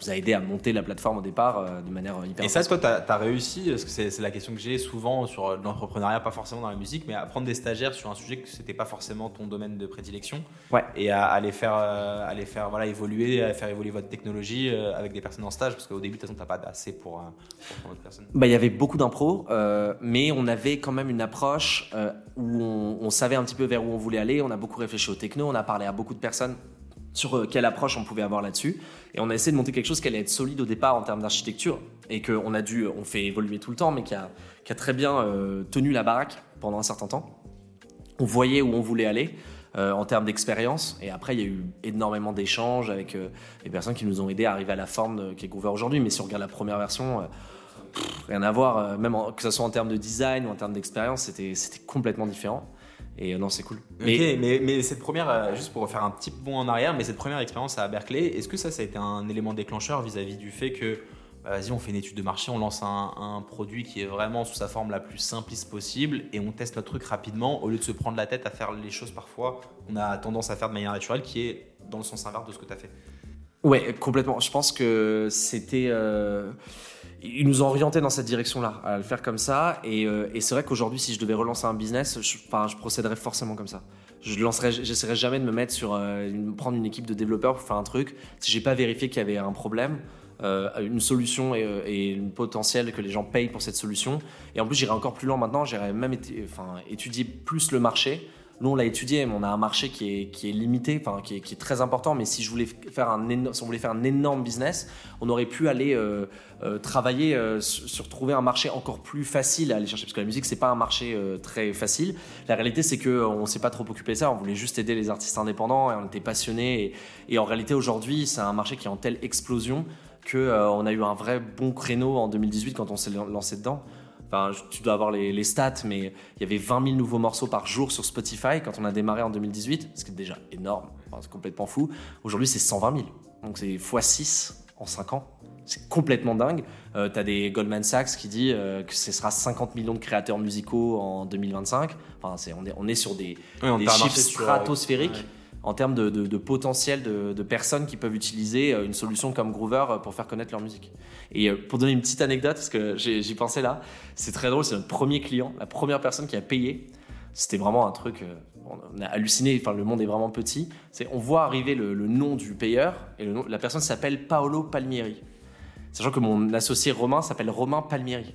nous a aidé à monter la plateforme au départ euh, de manière hyper. Et ça, toi, tu as, réussi, parce que c'est la question que j'ai souvent sur l'entrepreneuriat, pas forcément dans la musique, mais à prendre des stagiaires sur un sujet que c'était pas forcément ton domaine de prédilection, Ouais. et à, à les faire, euh, à les faire voilà, évoluer, à faire évoluer votre technologie euh, avec des personnes en stage, parce qu'au début, de toute façon, tu pas assez pour, euh, pour prendre d'autres personnes. Bah, il y avait beaucoup d'impro, euh, mais on avait quand même une approche euh, où on, on savait un petit peu vers où on voulait aller. On a beaucoup réfléchi au techno, on a parlé à beaucoup de personnes sur euh, quelle approche on pouvait avoir là-dessus. Et on a essayé de monter quelque chose qui allait être solide au départ en termes d'architecture et qu'on a dû, on fait évoluer tout le temps, mais qui a, très bien euh, tenu la baraque pendant un certain temps. On voyait où on voulait aller. euh, en termes d'expérience et après il y a eu énormément d'échanges avec euh, les personnes qui nous ont aidés à arriver à la forme qui est Groover aujourd'hui mais si on regarde la première version euh, rien à voir, euh, même en- que ce soit en termes de design ou en termes d'expérience, c'était complètement différent. Et euh, non, c'est cool. Mais, mais, mais cette première, euh, juste pour faire un petit bond en arrière, mais cette première expérience à Berkeley, est-ce que ça, ça a été un élément déclencheur vis-à-vis du fait que, bah, vas-y, on fait une étude de marché, on lance un, un produit qui est vraiment sous sa forme la plus simpliste possible et on teste notre truc rapidement au lieu de se prendre la tête à faire les choses parfois, on a tendance à faire de manière naturelle qui est dans le sens inverse de ce que tu as fait. Ouais, complètement. Je pense que c'était. euh, Ils nous ont orientés dans cette direction-là, à le faire comme ça. Et, euh, c'est vrai qu'aujourd'hui, si je devais relancer un business, je, procéderais forcément comme ça. Je lancerai, j'essaierai jamais de me mettre sur euh, une- prendre une équipe de développeurs pour faire un truc si j'ai pas vérifié qu'il y avait un problème. euh, une solution et, et une potentielle que les gens payent pour cette solution. Et en plus, j'irai encore plus loin maintenant. J'irai même étudier plus le marché. Nous, on l'a étudié, mais on a un marché qui est, limité, enfin, qui est, très important. Mais si, je voulais faire un si on voulait faire un énorme business, on aurait pu aller euh, euh, travailler euh, sur, trouver un marché encore plus facile à aller chercher. Parce que la musique, c'est pas un marché très facile. La réalité, c'est qu'on ne s'est pas trop occupé de ça. On voulait juste aider les artistes indépendants et on était passionnés. Et, en réalité, aujourd'hui, c'est un marché qui est en telle explosion euh, on a eu un vrai bon créneau en 2018 quand on s'est lancé dedans. Enfin, tu dois avoir les, les stats, mais il y avait 20 000 nouveaux morceaux par jour sur Spotify quand on a démarré en 2018, ce qui est déjà énorme, Enfin, c'est complètement fou. Aujourd'hui, c'est 120 000. Donc c'est x6 en 5 ans. C'est complètement dingue. Euh, tu as des Goldman Sachs qui dit euh, que ce sera 50 millions de créateurs musicaux en 2025. Enfin, c'est, on, est, on est sur des, on chiffres sur- stratosphériques Ouais. En termes de, potentiel de, personnes qui peuvent utiliser euh, une solution comme Groover euh, pour faire connaître leur musique. Et euh, pour donner une petite anecdote, parce que j'y pensais là, c'est très drôle, c'est notre premier client, la première personne qui a payé. C'était vraiment un truc, on a halluciné, enfin, le monde est vraiment petit. On voit arriver le, nom du payeur, et la personne s'appelle Paolo Palmieri. Sachant que mon associé Romain s'appelle Romain Palmieri.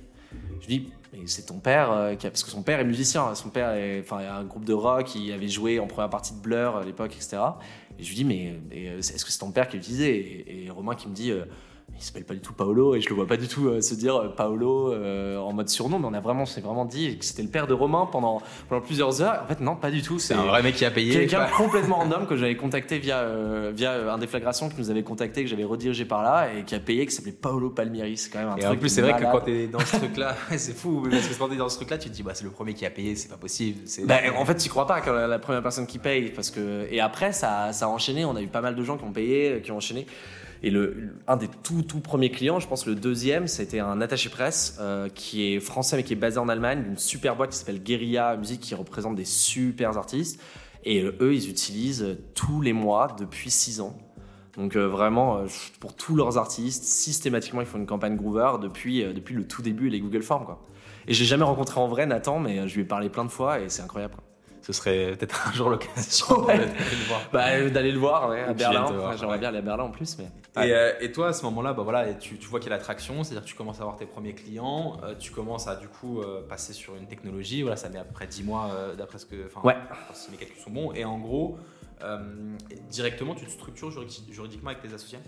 Je dis, c'est ton père, euh, parce que son père est musicien, son père est, enfin, a un groupe de rock, il avait joué en première partie de Blur à l'époque, etc. Et je lui dis, mais, mais, euh, est-ce que c'est ton père qui l'utilisait et, et Romain qui me dit, euh, il s'appelle pas du tout Paolo, et je le vois pas du tout euh, se dire euh, Paolo euh, en mode surnom, mais on a vraiment, c'est vraiment dit que c'était le père de Romain pendant, pendant plusieurs heures. En fait, non, pas du tout. C'est un vrai mec qui a payé. Quelqu'un complètement [LAUGHS] random que j'avais contacté via, euh, via un déflagration qui nous avait contacté, que j'avais redirigé par là et qui a payé, qui s'appelait Paolo Palmieri. C'est quand même un Et truc en plus, c'est vrai que quand t'es dans ce truc-là, [LAUGHS] c'est fou, parce que quand t'es dans ce truc-là, tu te dis, bah, c'est le premier qui a payé, c'est pas possible. Bah, en fait, tu crois pas quand la, la première personne qui paye, parce que et après ça, ça a enchaîné. On a eu pas mal de gens qui ont payé, qui ont enchaîné. Et un des tout tout premiers clients, je pense le deuxième, c'était un attaché presse euh, qui est français mais qui est basé en Allemagne, d'une super boîte qui s'appelle Guerilla Musique, qui représente des super artistes. Et euh, eux, ils utilisent tous les mois depuis six ans. Donc euh, vraiment, pour tous leurs artistes, systématiquement, ils font une campagne Groover depuis, depuis le tout début, les Google Forms. Quoi. Et j'ai jamais rencontré en vrai Nathan, mais je lui ai parlé plein de fois et c'est incroyable. Ce serait peut-être un jour l'occasion d'aller le voir. Bah, d'aller le voir, ouais, à Berlin. J'aimerais bien aller à Berlin en plus. Mais... Et, toi, à ce moment-là, bah, voilà, tu, tu vois qu'il y a l'attraction, c'est-à-dire que tu commences à avoir tes premiers clients, tu commences à du coup passer sur une technologie. Voilà, ça met à peu près 10 mois d'après ce que. Ouais. Si mes calculs sont bons. Et en gros, euh, directement, tu te structures juridiquement avec tes associés?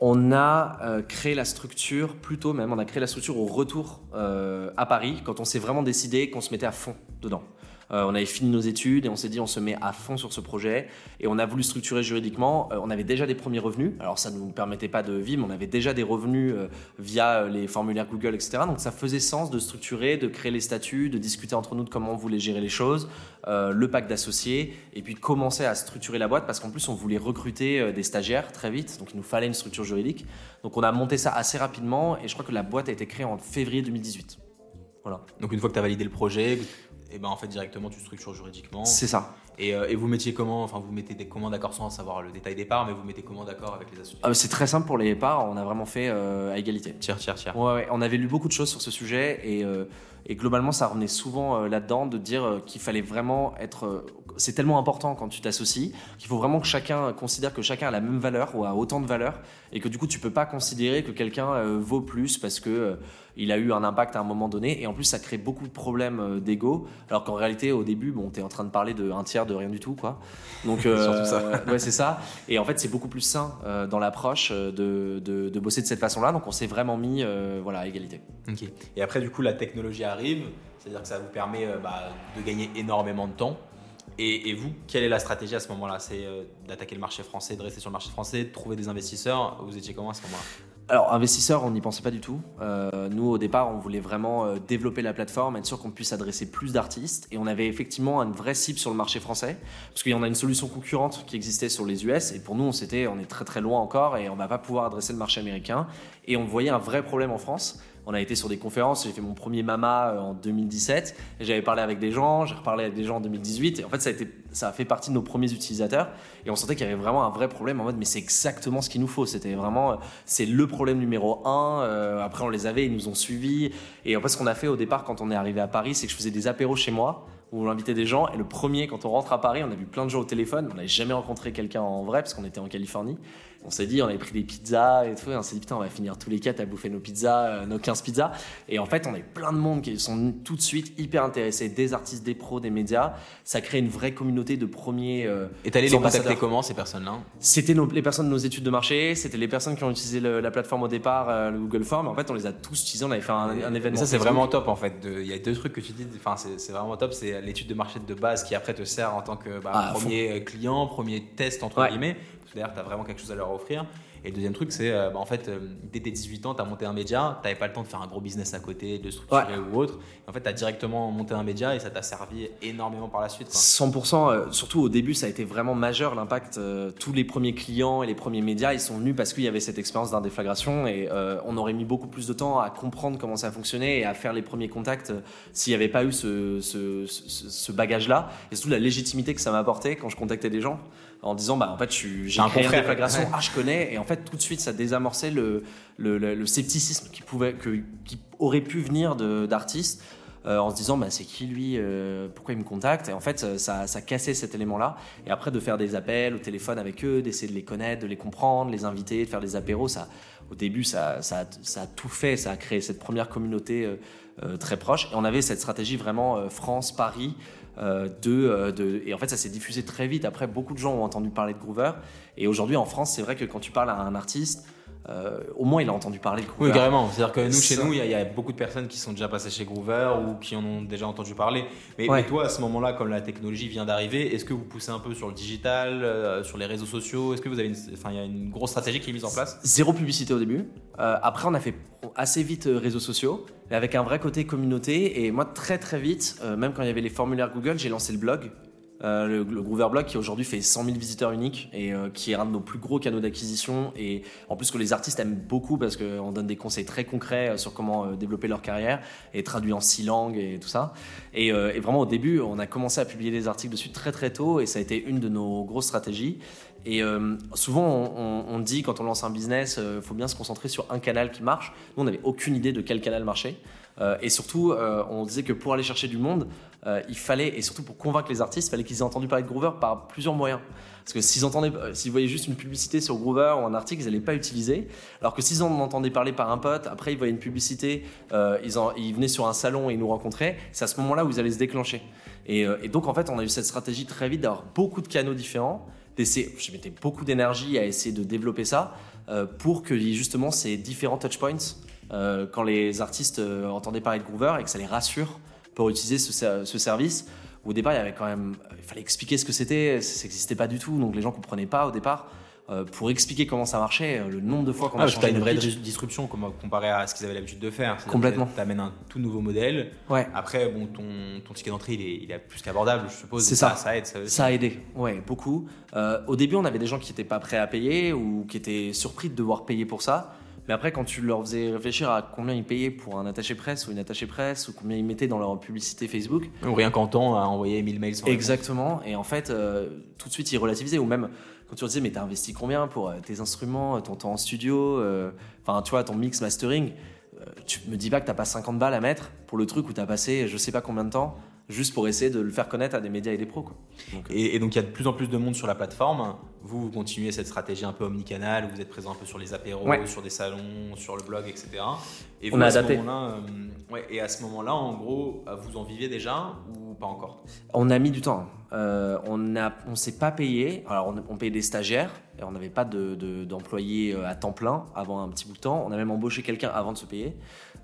On a euh, créé la structure, plutôt même, on a créé la structure au retour euh, à Paris, quand on s'est vraiment décidé qu'on se mettait à fond dedans. Euh, on avait fini nos études et on s'est dit on se met à fond sur ce projet et on a voulu structurer juridiquement. Euh, on avait déjà des premiers revenus, alors ça ne nous permettait pas de vivre, mais on avait déjà des revenus euh, via les formulaires Google, etc. Donc ça faisait sens de structurer, de créer les statuts, de discuter entre nous de comment on voulait gérer les choses, le pacte d'associés et puis de commencer à structurer la boîte parce qu'en plus on voulait recruter des stagiaires très vite, donc il nous fallait une structure juridique. Donc on a monté ça assez rapidement et je crois que la boîte a été créée en février 2018. Voilà. Donc une fois que tu as validé le projet, et ben en fait directement tu structures juridiquement. C'est ça. Et, euh, et, vous mettiez comment Enfin, vous mettez des commandes d'accord sans savoir le détail des parts, mais vous mettez comment d'accord avec les associés? Ah, C'est très simple pour les parts, on a vraiment fait euh, à égalité. Tiers, tiers, tiers. Ouais, ouais, on avait lu beaucoup de choses sur ce sujet et, euh, et globalement ça revenait souvent là-dedans de dire qu'il fallait vraiment être. C'est tellement important quand tu t'associes qu'il faut vraiment que chacun considère que chacun a la même valeur ou a autant de valeur et que du coup tu peux pas considérer que quelqu'un vaut plus parce que il a eu un impact à un moment donné. Et en plus, ça crée beaucoup de problèmes euh, d'ego. Alors qu'en réalité, au début, bon, tu es en train de parler de un tiers de rien du tout, quoi. Donc, [LAUGHS] euh, [LAUGHS] ouais, c'est ça. Et en fait, c'est beaucoup plus sain euh, dans l'approche de, de, bosser de cette façon-là. Donc, on s'est vraiment mis, voilà, à égalité. Ok. Et après, du coup, la technologie arrive. C'est-à-dire que ça vous permet bah, de gagner énormément de temps. Et, vous, quelle est la stratégie à ce moment-là? C'est d'attaquer le marché français, de rester sur le marché français, de trouver des investisseurs Vous étiez comment à ce moment-là? Alors, investisseurs, on n'y pensait pas du tout. Euh, nous, au départ, on voulait vraiment euh, développer la plateforme, être sûr qu'on puisse adresser plus d'artistes. Et on avait effectivement une vraie cible sur le marché français, parce qu'il y en a une solution concurrente qui existait sur les US. Et pour nous, on, s'était, on est très très loin encore et on va pas pouvoir adresser le marché américain. Et on voyait un vrai problème en France on a été sur des conférences. J'ai fait mon premier Mama euh, en 2017 et j'avais parlé avec des gens. J'ai reparlé avec des gens en 2018 et en fait ça a, été, ça a fait partie de nos premiers utilisateurs et on sentait qu'il y avait vraiment un vrai problème en mode mais c'est exactement ce qu'il nous faut. C'était vraiment euh, c'est le problème numéro un. Euh, après on les avait, ils nous ont suivis et en fait ce qu'on a fait au départ quand on est arrivé à Paris, c'est que je faisais des apéros chez moi où on invitait des gens. Et le premier, quand on rentre à Paris, on a vu plein de gens au téléphone. On n'avait jamais rencontré quelqu'un en vrai parce qu'on était en Californie on s'est dit, on avait pris des pizzas et tout, et on s'est dit, putain, on va finir tous les quatre à bouffer nos pizzas, euh, nos 15 pizzas. Et en fait, on a eu plein de monde qui sont tout de suite hyper intéressés, des artistes, des pros, des médias. Ça crée une vraie communauté de premiers. Euh, et t'allais les contacter comment, ces personnes-là C'était les personnes de nos études de marché, c'était les personnes qui ont utilisé la plateforme au départ, euh, le Google Form. En fait, on les a tous utilisés, on avait fait un, événement. ça, c'est vraiment top en fait. Il y a deux trucs que tu dis, enfin, c'est vraiment top. C'est l'étude de marché de base qui après te sert en tant que bah, ah, premier client, premier test entre guillemets. D'ailleurs, tu as vraiment quelque chose à leur offrir. Et le deuxième truc, c'est euh, bah, en fait, euh, dès tes 18 ans, tu as monté un média, tu n'avais pas le temps de faire un gros business à côté, de structurer ou autre. en fait, tu as directement monté un média et ça t'a servi énormément par la suite. 100%, euh, surtout au début, ça a été vraiment majeur l'impact. tous les premiers clients et les premiers médias, ils sont venus parce qu'il y avait cette expérience d'un déflagration et on aurait mis beaucoup plus de temps à comprendre comment ça fonctionnait et à faire les premiers contacts s'il n'y avait pas eu ce, ce, ce bagage-là et surtout la légitimité que ça m'a apporté quand je contactais des gens en disant bah en fait j'ai un confrère. déflagration. Ah je connais. Et en fait tout de suite ça désamorçait le, le, le, scepticisme qui pouvait que, qui aurait pu venir d'artistes euh, en se disant bah c'est qui lui euh, pourquoi il me contacte? Et en fait ça, ça cassait cet élément là et après de faire des appels au téléphone avec eux d'essayer de les connaître de les comprendre les inviter de faire des apéros ça au début ça, ça, ça a tout fait. Ça a créé cette première communauté euh, très proche. Et on avait cette stratégie vraiment France Paris euh, euh, de, et en fait, ça s'est diffusé très vite. Après, beaucoup de gens ont entendu parler de Groover. Et aujourd'hui, en France, c'est vrai que quand tu parles à un artiste, euh, au moins il a entendu parler de Groover. Oui, carrément. C'est-à-dire que nous, chez nous, il y, a beaucoup de personnes qui sont déjà passées chez Groover ou qui en ont déjà entendu parler. Mais, toi, à ce moment-là, comme la technologie vient d'arriver, est-ce que vous poussez un peu sur le digital, sur les réseaux sociaux? Est-ce que vous avez une, enfin, il y a une grosse stratégie qui est mise en place? Zéro publicité au début. après, on a fait assez vite réseaux sociaux avec un vrai côté communauté. Et moi, très très vite, euh, même quand il y avait les formulaires Google, j'ai lancé le blog. Euh, le, Groover Blog qui aujourd'hui fait 100 000 visiteurs uniques et euh, qui est un de nos plus gros canaux d'acquisition et en plus que les artistes aiment beaucoup parce qu'on donne des conseils très concrets sur comment développer leur carrière et traduit en six langues et tout ça et, vraiment au début on a commencé à publier des articles dessus très très tôt et ça a été une de nos grosses stratégies et euh, souvent, on, dit quand on lance un business, il euh, faut bien se concentrer sur un canal qui marche. Nous, on n'avait aucune idée de quel canal marchait. Euh, et surtout, on disait que pour aller chercher du monde, euh, il fallait, et surtout pour convaincre les artistes, il fallait qu'ils aient entendu parler de Groover par plusieurs moyens. Parce que s'ils entendaient, euh, s'ils voyaient juste une publicité sur Groover ou un article, ils n'allaient pas utiliser. Alors que s'ils en entendaient parler par un pote, après ils voyaient une publicité, euh, ils, venaient sur un salon et ils nous rencontraient, c'est à ce moment-là où ils allaient se déclencher. Et, donc en fait, on a eu cette stratégie très vite d'avoir beaucoup de canaux différents, d'essayer, je mettais beaucoup d'énergie à essayer de développer ça pour que justement ces différents touchpoints, quand les artistes entendaient parler de Groover et que ça les rassure pour utiliser ce, ce service. Au départ, il y avait quand même, il fallait expliquer ce que c'était, ça n'existait pas du tout, donc les gens comprenaient pas au départ. Euh, pour expliquer comment ça marchait, euh, le nombre de fois qu'on ah, a changé as une vraie disruption comparé à ce qu'ils avaient l'habitude de faire. Complètement. Tu amènes un tout nouveau modèle. Ouais. Après, bon, ton, ton ticket d'entrée, il est, il est plus qu'abordable, je suppose. C'est ça. ça. aide. Ça, a aidé, ouais, beaucoup. Euh, au début, on avait des gens qui n'étaient pas prêts à payer ou qui étaient surpris de devoir payer pour ça. Mais après, quand tu leur faisais réfléchir à combien ils payaient pour un attaché presse ou une attachée presse, ou combien ils mettaient dans leur publicité Facebook. Ou rien qu'en temps à envoyer 1000 mails. Exactement. Et en fait, euh, tout de suite, ils relativisaient. Ou même quand tu leur disais, mais t'as investi combien pour euh, tes instruments, ton temps en studio, euh, enfin, tu vois, ton mix mastering. tu me dis pas que t'as pas 50 balles à mettre pour le truc où t'as passé je sais pas combien de temps juste pour essayer de le faire connaître à des médias et des pros. Quoi. et, donc il y a de plus en plus de monde sur la plateforme. Vous, vous continuez cette stratégie un peu omnicanal, vous êtes présent un peu sur les apéros, sur des salons, sur le blog, etc. Et On a adapté. Euh, ouais, et à ce moment-là, en gros, euh, vous en vivez déjà ou pas encore? On a mis du temps. Euh, on ne on s'est pas payé. Alors on, on payait des stagiaires et on n'avait pas d'employés de, à temps plein avant un petit bout de temps. On a même embauché quelqu'un avant de se payer.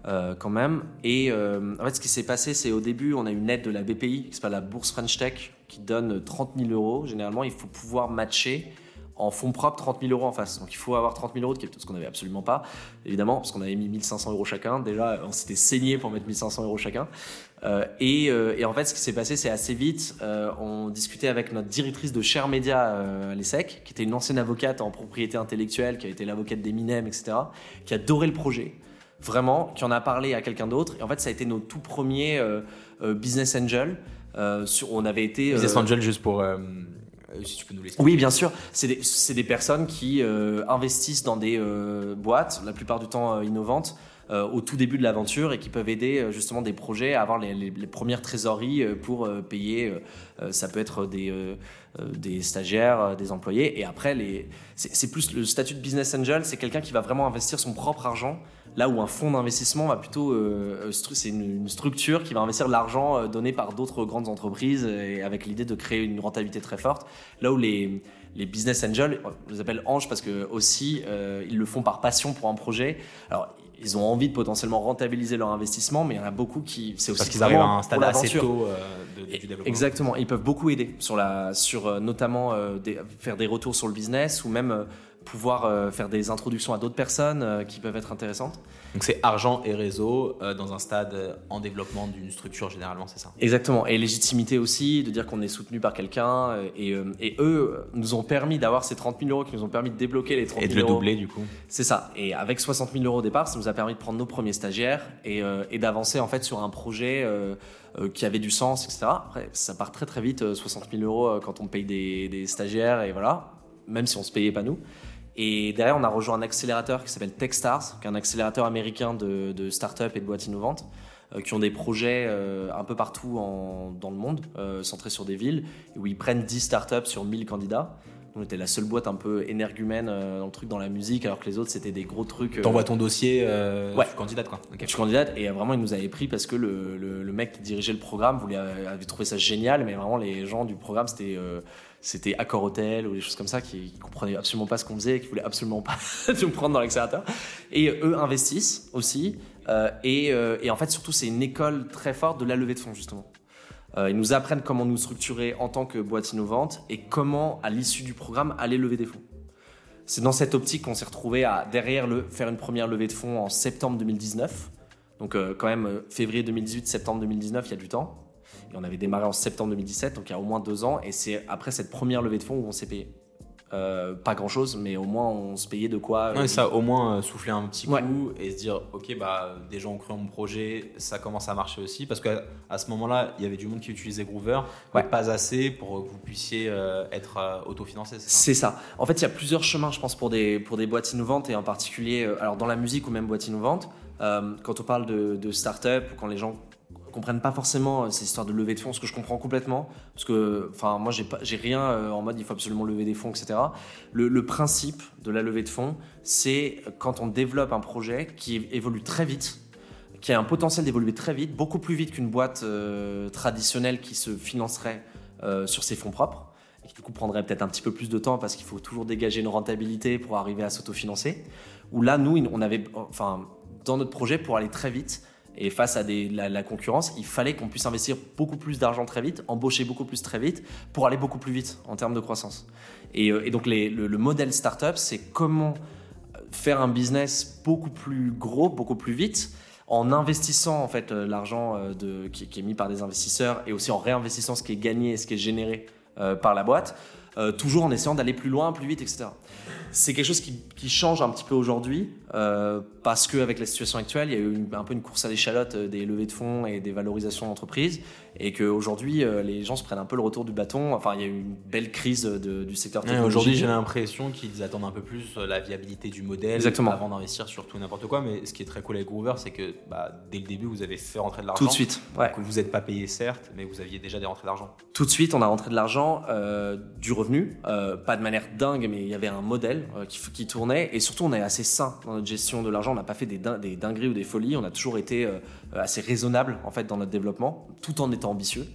Euh, quand même. Et euh, en fait, ce qui s'est passé, c'est au début, on a une aide de la BPI, qui s'appelle la bourse French Tech, qui donne 30 000 euros. Généralement, il faut pouvoir matcher en fonds propres 30 000 euros en face. Donc il faut avoir 30 000 euros, ce qu'on n'avait absolument pas, évidemment, parce qu'on avait mis 1500 euros chacun. Déjà, on s'était saigné pour mettre 1500 euros chacun. Euh, et, en fait, ce qui s'est passé, c'est assez vite. on discutait avec notre directrice de Cher Media à l'ESSEC, qui était une ancienne avocate en propriété intellectuelle, qui a été l'avocate d'Eminem, etc., qui adorait le projet vraiment, qui en a parlé à quelqu'un d'autre. Et en fait, ça a été nos tout premiers euh, euh, business angel. Euh, sur, on avait été. Business angel, juste pour. si tu peux nous. Oui, bien sûr. C'est des, des, personnes qui investissent dans des boîtes, la plupart du temps innovantes, au tout début de l'aventure et qui peuvent aider justement des projets à avoir les, les, premières trésoreries pour payer. ça peut être des, des stagiaires, des employés. Et après, c'est plus le statut de business angel, c'est quelqu'un qui va vraiment investir son propre argent Là où un fonds d'investissement va plutôt, euh, c'est une, structure qui va investir de l'argent euh, donné par d'autres grandes entreprises et avec l'idée de créer une rentabilité très forte. Là où les, les business angels, on les appelle anges parce que aussi euh, ils le font par passion pour un projet. Alors ils ont envie de potentiellement rentabiliser leur investissement, mais il y en a beaucoup qui c'est aussi parce qu'ils arrivent à un stade assez tôt de, du développement. Exactement, ils peuvent beaucoup aider sur la, sur notamment faire des retours sur le business ou même pouvoir euh, faire des introductions à d'autres personnes euh, qui peuvent être intéressantes. Donc c'est argent et réseau euh, dans un stade en développement d'une structure généralement, c'est ça? Exactement. Et légitimité aussi, de dire qu'on est soutenu par quelqu'un. Et, et, eux nous ont permis d'avoir ces 30 000 euros qui nous ont permis de débloquer les 30 000 euros. Et de le doubler du coup. C'est ça. Et avec 60 000 euros au départ, ça nous a permis de prendre nos premiers stagiaires et, et d'avancer en fait sur un projet qui avait du sens, etc. Après, ça part très très vite, 60 000 euros quand on paye des, des stagiaires et voilà, même si on se payait pas nous. Et derrière, on a rejoint un accélérateur qui s'appelle Techstars, qui est un accélérateur américain de, de start-up et de boîtes innovantes, euh, qui ont des projets euh, un peu partout en, dans le monde, euh, centrés sur des villes, où ils prennent 10 start-up sur 1000 candidats. On était la seule boîte un peu énergumène dans le truc dans la musique, alors que les autres c'était des gros trucs. T'envoies ton dossier, ouais. tu candidates quoi. Okay. Je candidate et vraiment il nous avait pris parce que le, le, mec qui dirigeait le programme voulait, avait trouvé ça génial, mais vraiment les gens du programme c'était c'était Accor Hotel ou des choses comme ça qui, qui comprenaient absolument pas ce qu'on faisait, qui voulaient absolument pas [LAUGHS] nous prendre dans l'accélérateur. Et eux investissent aussi. Euh, et, euh, et, en fait, surtout, c'est une école très forte de la levée de fonds, justement. Euh, ils nous apprennent comment nous structurer en tant que boîte innovante et comment, à l'issue du programme, aller lever des fonds. C'est dans cette optique qu'on s'est retrouvé à derrière le faire une première levée de fonds en septembre 2019. Donc quand même février 2018, septembre 2019, il y a du temps on avait démarré en septembre 2017, donc il y a au moins deux ans. Et c'est après cette première levée de fonds où on s'est payé. Euh, pas grand chose, mais au moins on se payait de quoi. Euh, ça, au moins euh, souffler un petit coup et se dire, ok, bah des gens ont cru en mon projet, ça commence à marcher aussi. Parce qu'à à ce moment-là, il y avait du monde qui utilisait Groover, mais pas assez pour que vous puissiez être autofinancé. C'est ça, En fait, il y a plusieurs chemins, je pense, pour des, pour des boîtes innovantes et en particulier, alors dans la musique ou même boîte innovante. quand on parle de, de start-up, quand les gens comprennent pas forcément ces histoires de levée de fonds, ce que je comprends complètement, parce que, enfin, moi, j'ai rien en mode il faut absolument lever des fonds, etc. Le, principe de la levée de fonds, c'est quand on développe un projet qui évolue très vite, qui a un potentiel d'évoluer très vite, beaucoup plus vite qu'une boîte euh, traditionnelle qui se financerait euh, sur ses fonds propres, et qui du coup prendrait peut-être un petit peu plus de temps parce qu'il faut toujours dégager une rentabilité pour arriver à s'autofinancer. Où là, nous, on avait, enfin, dans notre projet, pour aller très vite, et face à la, concurrence, il fallait qu'on puisse investir beaucoup plus d'argent très vite, embaucher beaucoup plus très vite, pour aller beaucoup plus vite en termes de croissance. Et, euh, donc le, le, modèle startup, c'est comment faire un business beaucoup plus gros, beaucoup plus vite, en investissant en fait euh, l'argent euh, qui, est mis par des investisseurs et aussi en réinvestissant ce qui est gagné et ce qui est généré par la boîte, toujours en essayant d'aller plus loin, plus vite, etc. C'est quelque chose qui, qui, change un petit peu aujourd'hui parce qu'avec la situation actuelle, il y a eu un peu une course à l'échalote des levées de fonds et des valorisations d'entreprises et qu'aujourd'hui euh, les gens se prennent un peu le retour du bâton. Enfin, il y a eu une belle crise du secteur technologique. aujourd'hui, j'ai l'impression qu'ils attendent un peu plus euh, la viabilité du modèle Exactement. avant d'investir sur tout n'importe quoi. Mais ce qui est très cool avec Groover, c'est que bah, dès le début, vous avez fait rentrer de l'argent. Tout de suite. Ouais. Vous n'êtes pas payé certes, mais vous aviez déjà des rentrées d'argent. Tout de suite, on a rentré de l'argent, euh, du revenu, pas de manière dingue, mais il y avait un modèle qui, qui, tournait. Et surtout, on est assez sain dans notre gestion de l'argent. On n'a pas fait des, dingueries ou des folies. On a toujours été assez raisonnable en fait dans notre développement, tout en étant ambitieux.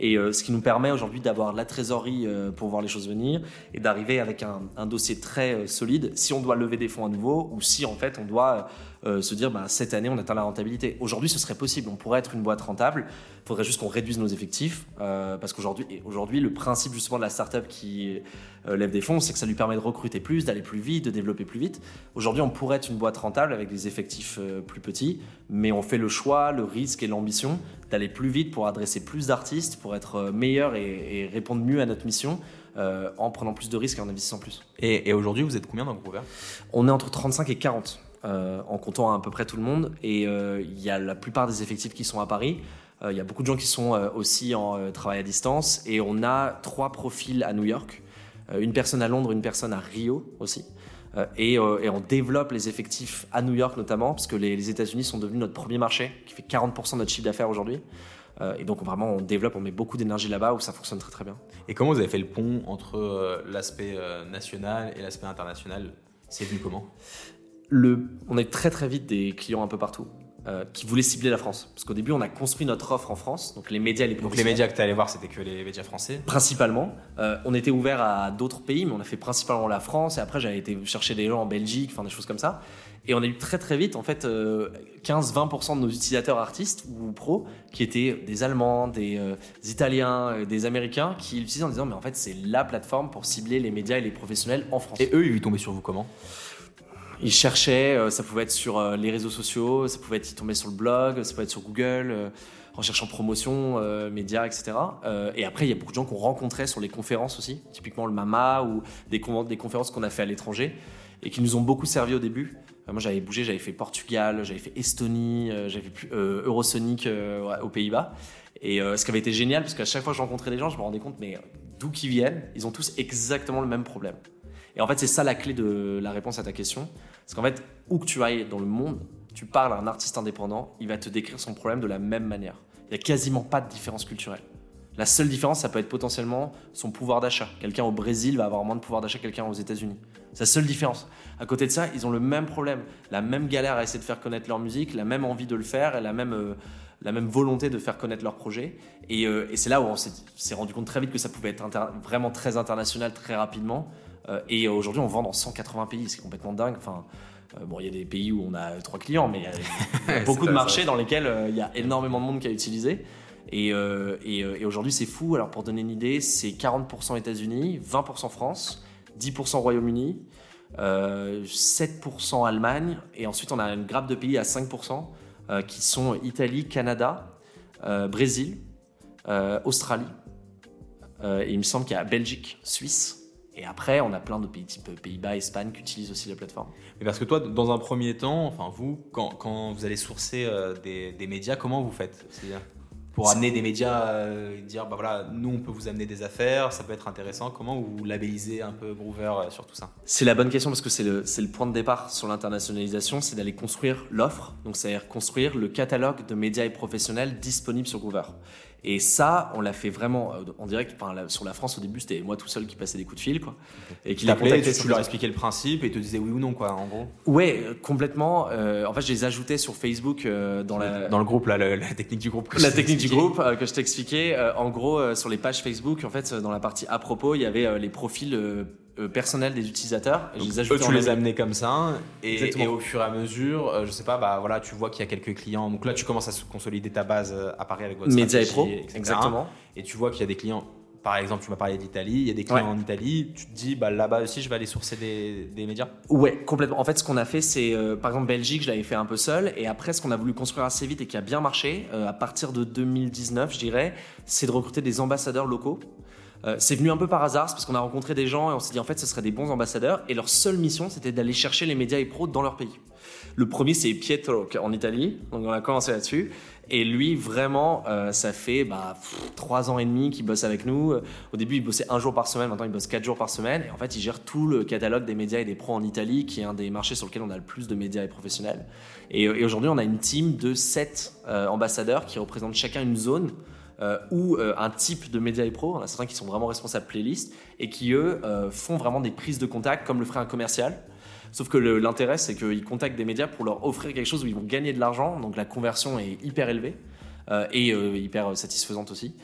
Et euh, ce qui nous permet aujourd'hui d'avoir la trésorerie euh, pour voir les choses venir et d'arriver avec un, dossier très euh, solide si on doit lever des fonds à nouveau ou si en fait on doit euh, se dire bah, cette année on atteint la rentabilité. Aujourd'hui ce serait possible, on pourrait être une boîte rentable, il faudrait juste qu'on réduise nos effectifs euh, parce qu'aujourd'hui aujourd'hui le principe justement de la startup qui euh, lève des fonds c'est que ça lui permet de recruter plus, d'aller plus vite, de développer plus vite. Aujourd'hui on pourrait être une boîte rentable avec des effectifs plus petits, mais on fait le choix, le risque et l'ambition d'aller plus vite pour adresser plus d'artistes, pour être meilleur et, répondre mieux à notre mission. en prenant plus de risques et en investissant plus. Et, et aujourd'hui, vous êtes combien dans le groupe On est entre 35 et 40. Euh, en comptant à, peu près tout le monde. Et euh, il y a la plupart des effectifs qui sont à Paris. Euh, il y a beaucoup de gens qui sont aussi en travail à distance. Et on a trois profils à New York. Une personne à Londres, une personne à Rio aussi. Et, on développe les effectifs à New York notamment, parce que les, États-Unis sont devenus notre premier marché, qui fait 40% de notre chiffre d'affaires aujourd'hui. et donc vraiment, on développe, on met beaucoup d'énergie là-bas où ça fonctionne très très bien. Et comment vous avez fait le pont entre l'aspect national et l'aspect international? C'est venu comment? On a très très vite des clients un peu partout. Euh, qui voulaient cibler la France. Parce qu'au début, on a construit notre offre en France, donc les médias les Donc les médias que tu allais voir, c'était que les médias français Principalement. Euh, on était ouvert à d'autres pays, mais on a fait principalement la France, et après, j'avais été chercher des gens en Belgique, enfin des choses comme ça. Et on a eu très très vite, en fait, 15-20% euh, de nos utilisateurs artistes ou pros qui étaient des Allemands, des, Italiens, des Américains, qui l'utilisaient en disant, mais en fait, c'est la plateforme pour cibler les médias et les professionnels en France. Et eux, ils tombaient sur vous comment? Ils cherchaient, euh, ça pouvait être sur euh, les réseaux sociaux, ça pouvait être, ils tombaient sur le blog, ça pouvait être sur Google, euh, en cherchant promotion, médias, etc. et après, il y a beaucoup de gens qu'on rencontrait sur les conférences aussi, typiquement le MAMA ou des, des conférences qu'on a fait à l'étranger et qui nous ont beaucoup servi au début. moi, j'avais bougé, j'avais fait Portugal, j'avais fait Estonie, j'avais fait Eurosonic aux Pays-Bas. Et ce qui avait été génial, parce qu'à chaque fois que je rencontrais des gens, je me rendais compte, mais d'où qu'ils viennent, ils ont tous exactement le même problème. Et en fait, c'est ça la clé de la réponse à ta question. Parce qu'en fait, où que tu ailles dans le monde, tu parles à un artiste indépendant, il va te décrire son problème de la même manière. Il n'y a quasiment pas de différence culturelle. La seule différence, ça peut être potentiellement son pouvoir d'achat. Quelqu'un au Brésil va avoir moins de pouvoir d'achat que quelqu'un aux États-Unis. C'est la seule différence. À côté de ça, ils ont le même problème, la même galère à essayer de faire connaître leur musique, la même envie de le faire et la même, euh, la même volonté de faire connaître leur projet. Et, euh, et c'est là où on s'est rendu compte très vite que ça pouvait être vraiment très international très rapidement. Euh, et aujourd'hui, on vend dans 180 pays, c'est complètement dingue. Enfin, euh, bon, il y a des pays où on a trois clients, mais il y a, [LAUGHS] beaucoup de marchés dans lesquels euh, il y a énormément de monde qui a utilisé. Et, et, aujourd'hui, c'est fou. Alors, pour donner une idée, c'est 40% États-Unis, 20% France, 10% Royaume-Uni, 7% Allemagne, et ensuite on a une grappe de pays à 5% qui sont Italie, Canada, Brésil, Australie, et il me semble qu'il y a Belgique, Suisse. Et après, on a plein de pays type Pays-Bas, Espagne qui utilisent aussi la plateforme. Mais parce que toi, dans un premier temps, enfin vous, quand, quand vous allez sourcer euh, des, des, médias, comment vous faites? Pour amener des médias, euh, dire bah voilà, nous on peut vous amener des affaires, ça peut être intéressant. Comment vous labellisez un peu Groover euh, sur tout ça? C'est la bonne question parce que c'est le, le point de départ sur l'internationalisation, c'est d'aller construire l'offre, donc c'est-à-dire construire le catalogue de médias et professionnels disponibles sur Groover. Et ça, on l'a fait vraiment euh, en direct. Enfin, sur la France, au début, c'était moi tout seul qui passais des coups de fil, quoi. Et qui Tu leur expliquais le principe et te disais oui ou non, quoi, en gros. Ouais, complètement. Euh, en fait, je les ajoutais sur Facebook euh, dans la dans le groupe là, la, technique du groupe. la technique du groupe que je t'expliquais. en gros, sur les pages Facebook, en fait, dans la partie à propos, il y avait les profils euh, personnel des utilisateurs. Et je les eux, tu les amenais comme ça, et, et, au fur et à mesure, euh, je sais pas, bah voilà, tu vois qu'il y a quelques clients. Donc là, tu commences à consolider ta base euh, à Paris avec votre Média et Pro, exactement. Et tu vois qu'il y a des clients. Par exemple, tu m'as parlé d'Italie, il y a des clients en Italie, tu te dis, bah, là-bas aussi, je vais aller sourcer des, des médias Ouais, complètement. En fait, ce qu'on a fait, c'est, par exemple, Belgique, je l'avais fait un peu seul, et après, ce qu'on a voulu construire assez vite et qui a bien marché, à partir de 2019, je dirais, c'est de recruter des ambassadeurs locaux. Euh, c'est venu un peu par hasard, parce qu'on a rencontré des gens et on s'est dit en fait ce seraient des bons ambassadeurs et leur seule mission c'était d'aller chercher les médias et pros dans leur pays. Le premier c'est Pietro en Italie, donc on a commencé là-dessus. Et lui, vraiment, euh, ça fait bah, trois ans et demi qu'il bosse avec nous. Au début, il bossait un jour par semaine, maintenant il bosse quatre jours par semaine. Et en fait, il gère tout le catalogue des médias et des pros en Italie, qui est un des marchés sur lequel on a le plus de médias et professionnels. Et, aujourd'hui, on a une team de sept euh, ambassadeurs qui représentent chacun une zone. Euh, ou euh, un type de médias et pro. On a certains qui sont vraiment responsables playlist et qui, eux, euh, font vraiment des prises de contact comme le ferait un commercial. Sauf que l'intérêt, c'est qu'ils contactent des médias pour leur offrir quelque chose où ils vont gagner de l'argent. Donc la conversion est hyper élevée et hyper satisfaisante aussi.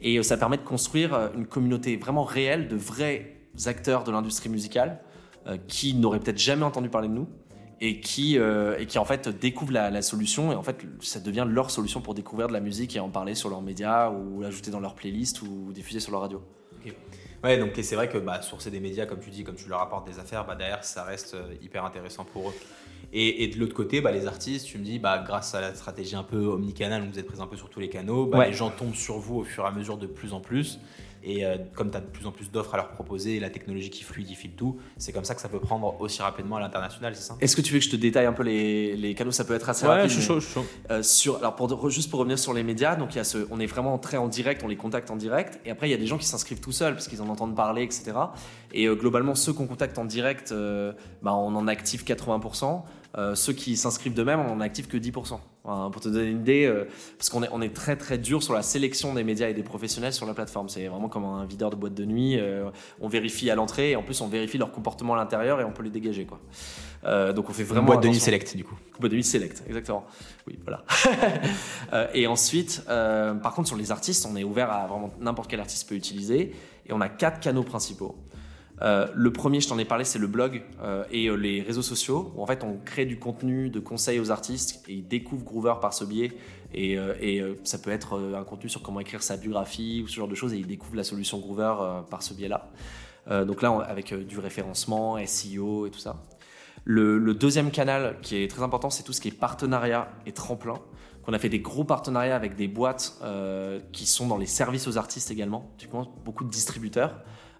Et ça permet de construire une communauté vraiment réelle de vrais acteurs de l'industrie musicale qui n'auraient peut-être jamais entendu parler de nous et qui, euh, et qui en fait découvrent la, solution et en fait ça devient leur solution pour découvrir de la musique et en parler sur leurs médias ou l'ajouter dans leur playlist ou diffuser sur leur radio. Ouais, donc c'est vrai que bah, sourcer des médias, comme tu dis, comme tu leur apportes des affaires, bah, derrière ça reste euh, hyper intéressant pour eux. Et, et de l'autre côté, bah, les artistes, tu me dis, bah, grâce à la stratégie un peu omnicanal, où vous êtes présent un peu sur tous les canaux, bah, les gens tombent sur vous au fur et à mesure de plus en plus. Et euh, comme tu as de plus en plus d'offres à leur proposer et la technologie qui fluidifie tout, c'est comme ça que ça peut prendre aussi rapidement à l'international, c'est ça? Est-ce que tu veux que je te détaille un peu les, les canaux? Ça peut être assez ouais, rapide. Je suis chaud, je suis chaud. Euh, sur, alors pour, juste pour revenir sur les médias, donc il y a ce, on est vraiment très en direct, on les contacte en direct. Et après, il y a des gens qui s'inscrivent tout seuls parce qu'ils en entendent parler, etc. Et euh, globalement, ceux qu'on contacte en direct, bah, on en active 80%. Euh, ceux qui s'inscrivent de même, on n'active que 10%. Pour te donner une idée, euh, parce qu'on est, on est très très dur sur la sélection des médias et des professionnels sur la plateforme. C'est vraiment comme un videur de boîte de nuit. Euh, on vérifie à l'entrée et en plus on vérifie leur comportement à l'intérieur et on peut les dégager. Quoi. donc on fait vraiment. boîte de nuit select du coup. Boîte de nuit select, exactement. Oui, voilà. [LAUGHS] et ensuite, par contre sur les artistes, on est ouvert à vraiment n'importe quel artiste peut utiliser et on a quatre canaux principaux. Euh, le premier, je t'en ai parlé, c'est le blog euh, et euh, les réseaux sociaux, où en fait on crée du contenu de conseils aux artistes et ils découvrent Groover par ce biais. Et, ça peut être un contenu sur comment écrire sa biographie ou ce genre de choses, et ils découvrent la solution Groover par ce biais-là. donc là, avec du référencement, SEO et tout ça. Le, deuxième canal qui est très important, c'est tout ce qui est partenariat et tremplin. On a fait des gros partenariats avec des boîtes qui sont dans les services aux artistes également. Beaucoup de distributeurs.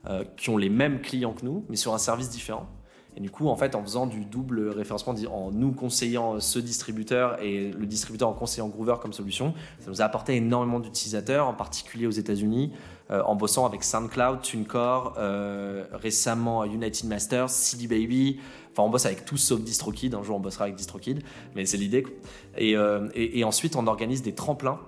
Euh, qui ont les mêmes clients que nous, mais sur un service différent. Et du coup, en fait, en faisant du double référencement, en nous conseillant ce distributeur et le distributeur en conseillant Groover comme solution, ça nous a apporté énormément d'utilisateurs, en particulier aux États-Unis, euh, en bossant avec SoundCloud, TuneCore, euh, récemment United Masters, CD Baby. Enfin, on bosse avec tous sauf DistroKid. Un jour, on bossera avec DistroKid, mais c'est l'idée. Et, ensuite, on organise des tremplins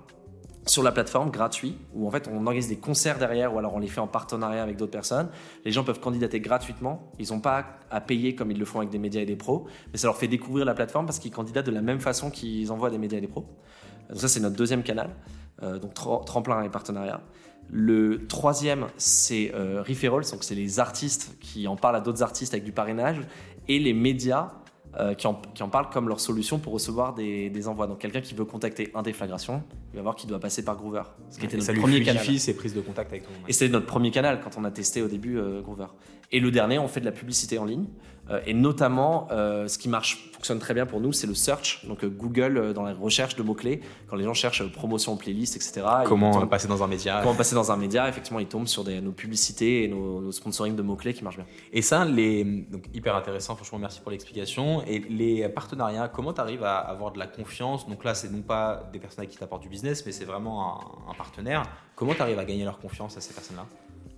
sur la plateforme gratuit où en fait on organise des concerts derrière ou alors on les fait en partenariat avec d'autres personnes. Les gens peuvent candidater gratuitement, ils n'ont pas à payer comme ils le font avec des médias et des pros, mais ça leur fait découvrir la plateforme parce qu'ils candidatent de la même façon qu'ils envoient des médias et des pros. Donc ça c'est notre deuxième canal, euh, donc tremplin et partenariat. Le troisième c'est euh, donc c'est les artistes qui en parlent à d'autres artistes avec du parrainage et les médias euh, qui, en, parlent comme leur solution pour recevoir des, envois. Donc quelqu'un qui veut contacter un déflagration, il va voir qu'il doit passer par Groover. Ce qui était notre premier canal. ses prises de contact avec Et c'était notre premier canal quand on a testé au début euh, Groover. Et le dernier, on fait de la publicité en ligne. Euh, et notamment, euh, ce qui marche, fonctionne très bien pour nous, c'est le search. Donc euh, Google, dans la recherche de mots-clés, quand les gens cherchent promotion playlist, etc. Comment passer dans un média Comment passer dans un média, effectivement, ils tombent sur des, nos publicités et nos, nos sponsoring de mots-clés qui marchent bien. Et ça, les, donc, hyper intéressant, franchement, merci pour l'explication. Et les partenariats, comment tu arrives à avoir de la confiance? Donc là, c'est non pas des personnes qui t'apportent du business, mais c'est vraiment un, un partenaire. Comment tu arrives à gagner leur confiance à ces personnes-là?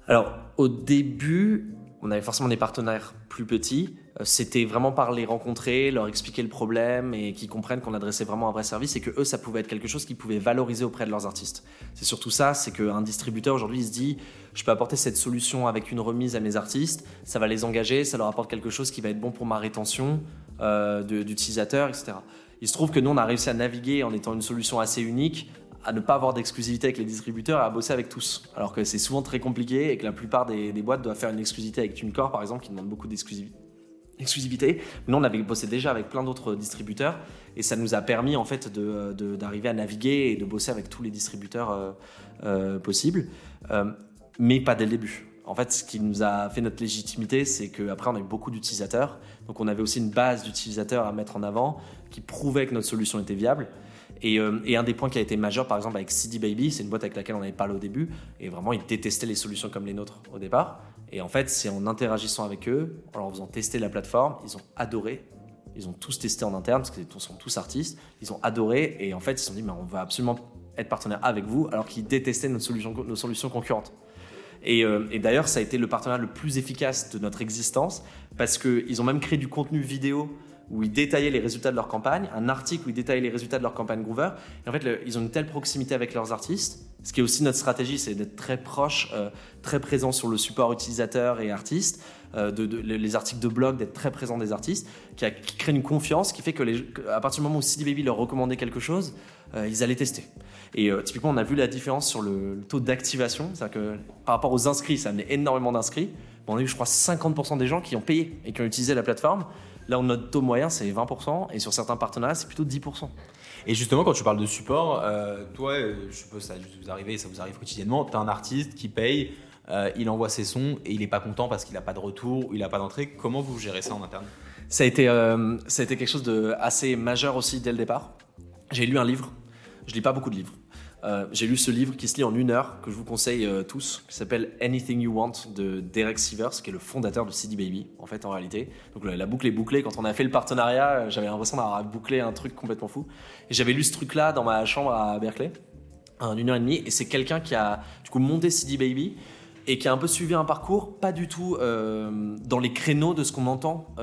Alors, au début, on avait forcément des partenaires plus petits. Euh, c'était vraiment par les rencontrer, leur expliquer le problème et qu'ils comprennent qu'on adressait vraiment un vrai service et que eux, ça pouvait être quelque chose qu'ils pouvaient valoriser auprès de leurs artistes. C'est surtout ça, c'est qu'un distributeur aujourd'hui, se dit, je peux apporter cette solution avec une remise à mes artistes, ça va les engager, ça leur apporte quelque chose qui va être bon pour ma rétention euh, d'utilisateurs, etc. Il se trouve que nous, on a réussi à naviguer en étant une solution assez unique à ne pas avoir d'exclusivité avec les distributeurs et à bosser avec tous. Alors que c'est souvent très compliqué et que la plupart des, boîtes doivent faire une exclusivité avec TuneCore, par exemple, qui demande beaucoup d'exclusivité. Nous, on avait bossé déjà avec plein d'autres distributeurs et ça nous a permis en fait d'arriver à naviguer et de bosser avec tous les distributeurs euh, euh, possibles, euh, mais pas dès le début. En fait, ce qui nous a fait notre légitimité, c'est qu'après, on a eu beaucoup d'utilisateurs. Donc, on avait aussi une base d'utilisateurs à mettre en avant qui prouvait que notre solution était viable. Euh, et, un des points qui a été majeur, par exemple, avec CD Baby, c'est une boîte avec laquelle on avait parlé au début, et vraiment, ils détestaient les solutions comme les nôtres au départ. Et en fait, c'est en interagissant avec eux, en leur faisant tester la plateforme, ils ont adoré. Ils ont tous testé en interne, parce qu'ils sont tous artistes. Ils ont adoré, et en fait, ils se sont dit, mais on va absolument être partenaire avec vous, alors qu'ils détestaient nos solutions, nos solutions concurrentes. Et, euh, et d'ailleurs, ça a été le partenariat le plus efficace de notre existence, parce qu'ils ont même créé du contenu vidéo où ils détaillaient les résultats de leur campagne, un article où ils détaillaient les résultats de leur campagne Groover. Et en fait, ils ont une telle proximité avec leurs artistes. Ce qui est aussi notre stratégie, c'est d'être très proche, euh, très présent sur le support utilisateur et artiste, euh, les articles de blog, d'être très présent des artistes, qui, a, crée une confiance qui fait que, à partir du moment où CD Baby leur recommandait quelque chose, euh, ils allaient tester. Et typiquement, on a vu la différence sur le, taux d'activation, c'est-à-dire que par rapport aux inscrits, ça amenait énormément d'inscrits. on a eu, je crois, 50% des gens qui ont payé et qui ont utilisé la plateforme. Là où notre taux moyen, c'est 20%, et sur certains partenariats, c'est plutôt 10%. Et justement, quand tu parles de support, euh, toi, euh, je suppose ça vous arrive, ça vous arrive quotidiennement, tu as un artiste qui paye, euh, il envoie ses sons et il n'est pas content parce qu'il n'a pas de retour ou il n'a pas d'entrée. Comment vous gérez ça en interne? Ça a, été, ça a été quelque chose de assez majeur aussi dès le départ. J'ai lu un livre, je lis pas beaucoup de livres. Euh, j'ai lu ce livre qui se lit en une heure, que je vous conseille euh, tous, qui s'appelle Anything You Want de Derek Sivers, qui est le fondateur de CD Baby, en fait, en réalité. Donc la, boucle est bouclée. Quand on a fait le partenariat, euh, j'avais l'impression d'avoir bouclé un truc complètement fou. J'avais lu ce truc-là dans ma chambre à Berkeley, en une heure et demie. Et c'est quelqu'un qui a, du coup, monté CD Baby et qui a un peu suivi un parcours pas du tout dans les créneaux de ce qu'on entend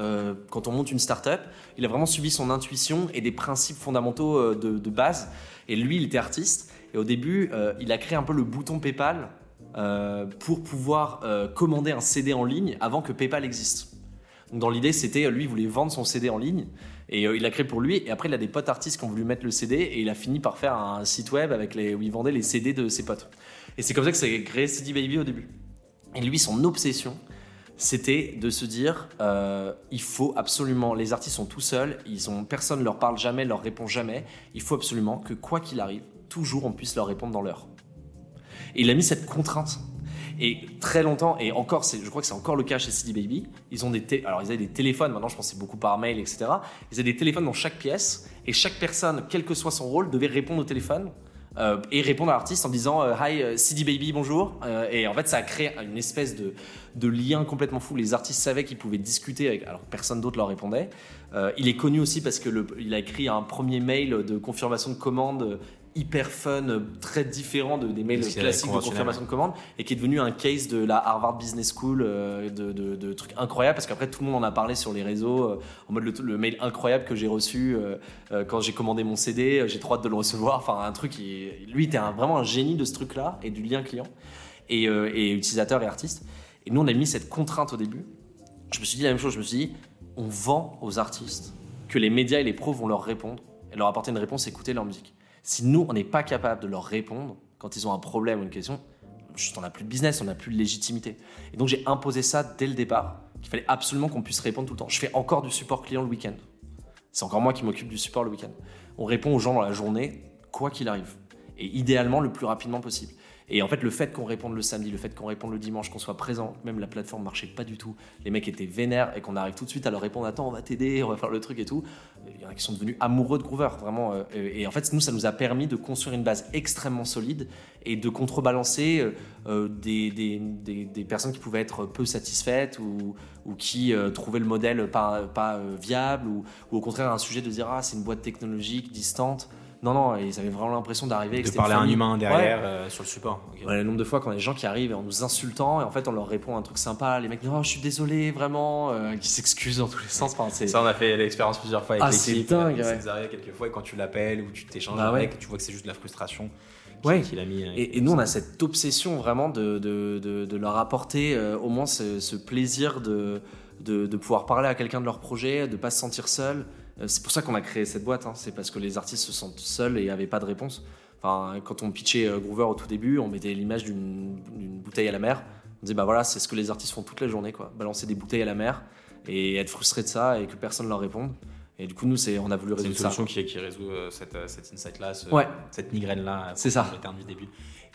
quand on monte une startup. Il a vraiment suivi son intuition et des principes fondamentaux de base. Et lui, il était artiste. Et au début, euh, il a créé un peu le bouton PayPal euh, pour pouvoir euh, commander un CD en ligne avant que PayPal existe. Donc dans l'idée, c'était lui, il voulait vendre son CD en ligne et il l'a créé pour lui. Et après, il a des potes artistes qui ont voulu mettre le CD et il a fini par faire un site web avec où il vendait les CD de ses potes. Et c'est comme ça que c'est créé CD Baby au début. Et lui, son obsession, c'était de se dire il faut absolument les artistes sont tout seuls ils ont personne leur parle jamais leur répond jamais il faut absolument que quoi qu'il arrive toujours on puisse leur répondre dans l'heure. Et il a mis cette contrainte. Et très longtemps, et encore, je crois que c'est encore le cas chez CD Baby, ils ont des, alors ils avaient des téléphones, maintenant je pense c'est beaucoup par mail, etc. Ils avaient des téléphones dans chaque pièce, et chaque personne, quel que soit son rôle, devait répondre au téléphone euh, et répondre à l'artiste en disant euh, Hi euh, CD Baby, bonjour. et en fait, ça a créé une espèce de, lien complètement fou. Les artistes savaient qu'ils pouvaient discuter avec, alors personne d'autre leur répondait. il est connu aussi parce que il a écrit un premier mail de confirmation de commande hyper fun, très différent de, des mails classiques de confirmation de commande, et qui est devenu un case de la Harvard Business School, euh, de, de, trucs incroyables, parce qu'après tout le monde en a parlé sur les réseaux, euh, en mode le, mail incroyable que j'ai reçu euh, quand j'ai commandé mon CD, j'ai trop hâte de le recevoir, enfin un truc, qui, lui était vraiment un génie de ce truc-là, et du lien client, et, et utilisateur et artiste. Et nous on a mis cette contrainte au début. Je me suis dit la même chose, je me suis dit, on vend aux artistes que les médias et les pros vont leur répondre, et leur apporter une réponse, écouter leur musique. Si nous, on n'est pas capable de leur répondre quand ils ont un problème ou une question, on n'a plus de business, on n'a plus de légitimité. Et donc j'ai imposé ça dès le départ, qu'il fallait absolument qu'on puisse répondre tout le temps. Je fais encore du support client le week-end. C'est encore moi qui m'occupe du support le week-end. On répond aux gens dans la journée, quoi qu'il arrive. Et idéalement le plus rapidement possible. Et en fait, le fait qu'on réponde le samedi, le fait qu'on réponde le dimanche, qu'on soit présent, même la plateforme marchait pas du tout. Les mecs étaient vénères et qu'on arrive tout de suite à leur répondre Attends, on va t'aider, on va faire le truc et tout. Il y en a qui sont devenus amoureux de Groover, vraiment. Euh, Et en fait, nous, ça nous a permis de construire une base extrêmement solide et de contrebalancer euh, euh, des, des, des, des personnes qui pouvaient être peu satisfaites ou, ou qui trouvaient le modèle pas, pas viable ou, ou au contraire un sujet de dire Ah, c'est une boîte technologique distante. Non, non, ils avaient vraiment l'impression d'arriver. De parler à un humain Ouais. derrière euh, sur le support. Ouais, le nombre de fois quand les gens qui arrivent en nous insultant et en fait on leur répond un truc sympa, les mecs disent oh je suis désolé vraiment, euh, qui s'excusent dans tous les sens. Enfin, c'est- Ça, on a fait l'expérience plusieurs fois avec Ah, c'est l'équipe. dingue, Ça ouais. quelques fois et quand tu l'appelles ou tu t'échanges Bah ouais. avec, tu vois que c'est juste de la frustration qui- Ouais. qu'il a mis. euh, et, et nous on a cette obsession vraiment de, de, de, de leur apporter euh, au moins ce, ce plaisir de, de, de pouvoir parler à quelqu'un de leur projet, de pas se sentir seul. Euh, c'est pour ça qu'on a créé cette boîte, hein. c'est parce que les artistes se sentent seuls et n'avaient pas de réponse. Enfin, quand on pitchait euh, Groover au tout début, on mettait l'image d'une bouteille à la mer. On disait bah voilà, c'est ce que les artistes font toute la journée, quoi. Balancer des bouteilles à la mer et être frustré de ça et que personne leur réponde. Et du coup, nous, c'est, on a voulu C'est une résoudre ça. solution qui, qui résout euh, cette, cette insight-là, ce- Ouais. cette migraine-là. C'est ça. du début.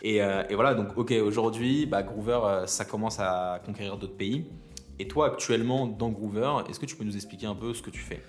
Et, euh, et voilà, donc ok, aujourd'hui, bah, Groover, euh, ça commence à conquérir d'autres pays. Et toi, actuellement, dans Groover, est-ce que tu peux nous expliquer un peu ce que tu fais?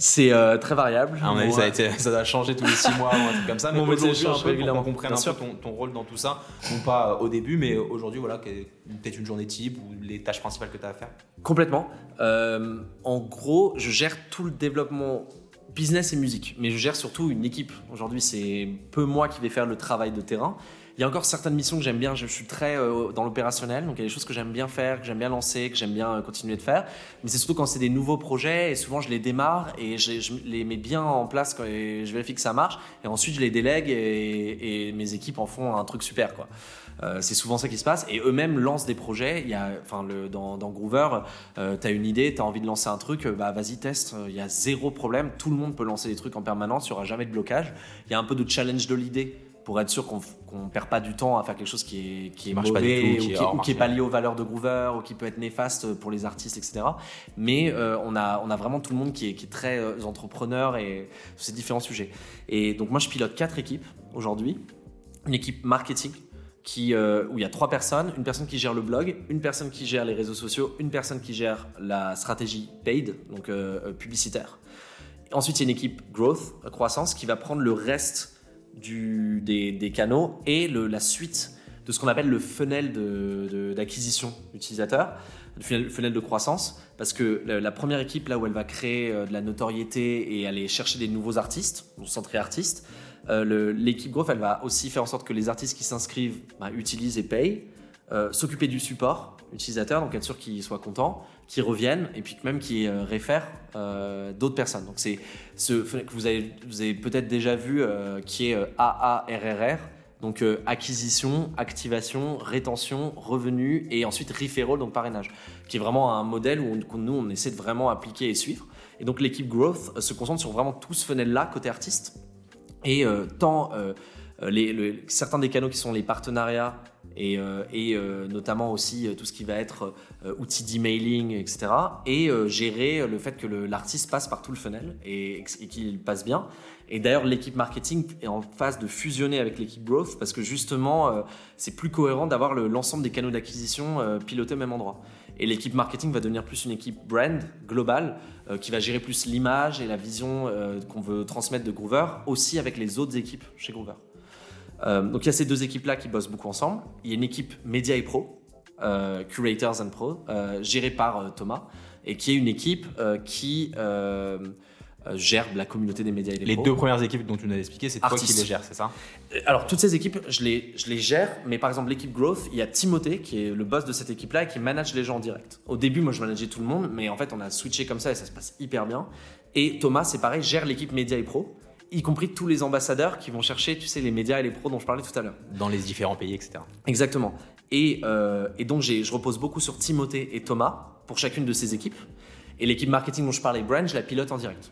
C'est euh, très variable. Ça, a été, ça a changé tous les six mois ou un truc comme ça. [LAUGHS] Mais métier aujourd'hui, change régulièrement. qu'on comprenne un peu ton, ton rôle dans tout ça. Non pas au début, mais aujourd'hui, voilà, peut-être une journée type ou les tâches principales que tu as à faire. Complètement. Euh, en gros, je gère tout le développement business et musique, mais je gère surtout une équipe. Aujourd'hui, c'est peu moi qui vais faire le travail de terrain. Il y a encore certaines missions que j'aime bien. Je, suis très euh, dans l'opérationnel, donc il y a des choses que j'aime bien faire, que j'aime bien lancer, que j'aime bien euh, continuer de faire. Mais c'est surtout quand c'est des nouveaux projets et souvent je les démarre et je, les mets bien en place quand et je vérifie que ça marche et ensuite je les délègue et, mes équipes en font un truc super. Euh, c'est souvent ça qui se passe et eux-mêmes lancent des projets. Dans, dans Groover, euh, tu as une idée, tu as envie de lancer un truc, bah vas-y, teste. Il y a zéro problème. Tout le monde peut lancer des trucs en permanence, il n'y aura jamais de blocage. Il y a un peu de challenge de l'idée pour être sûr qu'on ne perd pas du temps à faire quelque chose qui est, qui est marche pas du mauvais tout, ou qui est ou qui pas lié aux valeurs de Groover ou qui peut être néfaste pour les artistes, etc. Mais euh, on, a, on a vraiment tout le monde qui est, qui est très euh, entrepreneur et sur ces différents sujets. Et donc moi, je pilote quatre équipes aujourd'hui. Une équipe marketing qui, euh, où il y a trois personnes, une personne qui gère le blog, une personne qui gère les réseaux sociaux, une personne qui gère la stratégie paid, donc euh, publicitaire. Ensuite, il y a une équipe growth, croissance, qui va prendre le reste du, des, canaux et la suite de ce qu'on appelle le funnel de- de- d'acquisition utilisateur, le funnel, de croissance, parce que la, première équipe, là où elle va créer euh, de la notoriété et aller chercher des nouveaux artistes, centré artistes, euh, l'équipe growth, elle va aussi faire en sorte que les artistes qui s'inscrivent bah, utilisent et payent, euh, s'occuper du support utilisateur, donc être sûr qu'ils soient contents, qu'ils reviennent et puis même qu'ils euh, réfèrent euh, d'autres personnes. Donc c'est ce que vous avez, peut-être déjà vu euh, qui est AARRR. Donc acquisition, activation, rétention, revenu et ensuite referral, donc parrainage, qui est vraiment un modèle où nous on essaie de vraiment appliquer et suivre. Et donc l'équipe growth se concentre sur vraiment tout ce funnel-là côté artiste. Et tant les, le- certains des canaux qui sont les partenariats et, euh, euh, notamment aussi euh, tout ce qui va être outils d'emailing, etc. Et gérer le fait que l'artiste passe par tout le funnel et, qu'il passe bien. Et d'ailleurs, l'équipe marketing est en phase de fusionner avec l'équipe growth parce que justement, c'est plus cohérent d'avoir le- l'ensemble des canaux d'acquisition pilotés au même endroit. Et l'équipe marketing va devenir plus une équipe brand globale qui va gérer plus l'image et la vision qu'on veut transmettre de Groover, aussi avec les autres équipes chez Groover. Euh, donc il y a ces deux équipes-là qui bossent beaucoup ensemble. Il y a une équipe média et pro, euh, curators and pro, euh, gérée par Thomas, et qui est une équipe qui gère la communauté des médias et des Les pros. deux premières équipes dont tu nous as expliqué, c'est toi qui les gères, c'est ça? Alors, toutes ces équipes, je les, je les gère, mais par exemple, l'équipe Growth, il y a Timothée, qui est le boss de cette équipe-là, et qui manage les gens en direct. Au début, moi, je manageais tout le monde, mais en fait, on a switché comme ça et ça se passe hyper bien. Et Thomas, c'est pareil, gère l'équipe média et pro, y compris tous les ambassadeurs qui vont chercher, tu sais, les médias et les pros dont je parlais tout à l'heure. Dans les différents pays, etc. Exactement. Et, euh, et donc, j'ai- je repose beaucoup sur Timothée et Thomas pour chacune de ces équipes. Et l'équipe marketing dont je parlais, Brand, je la pilote en direct.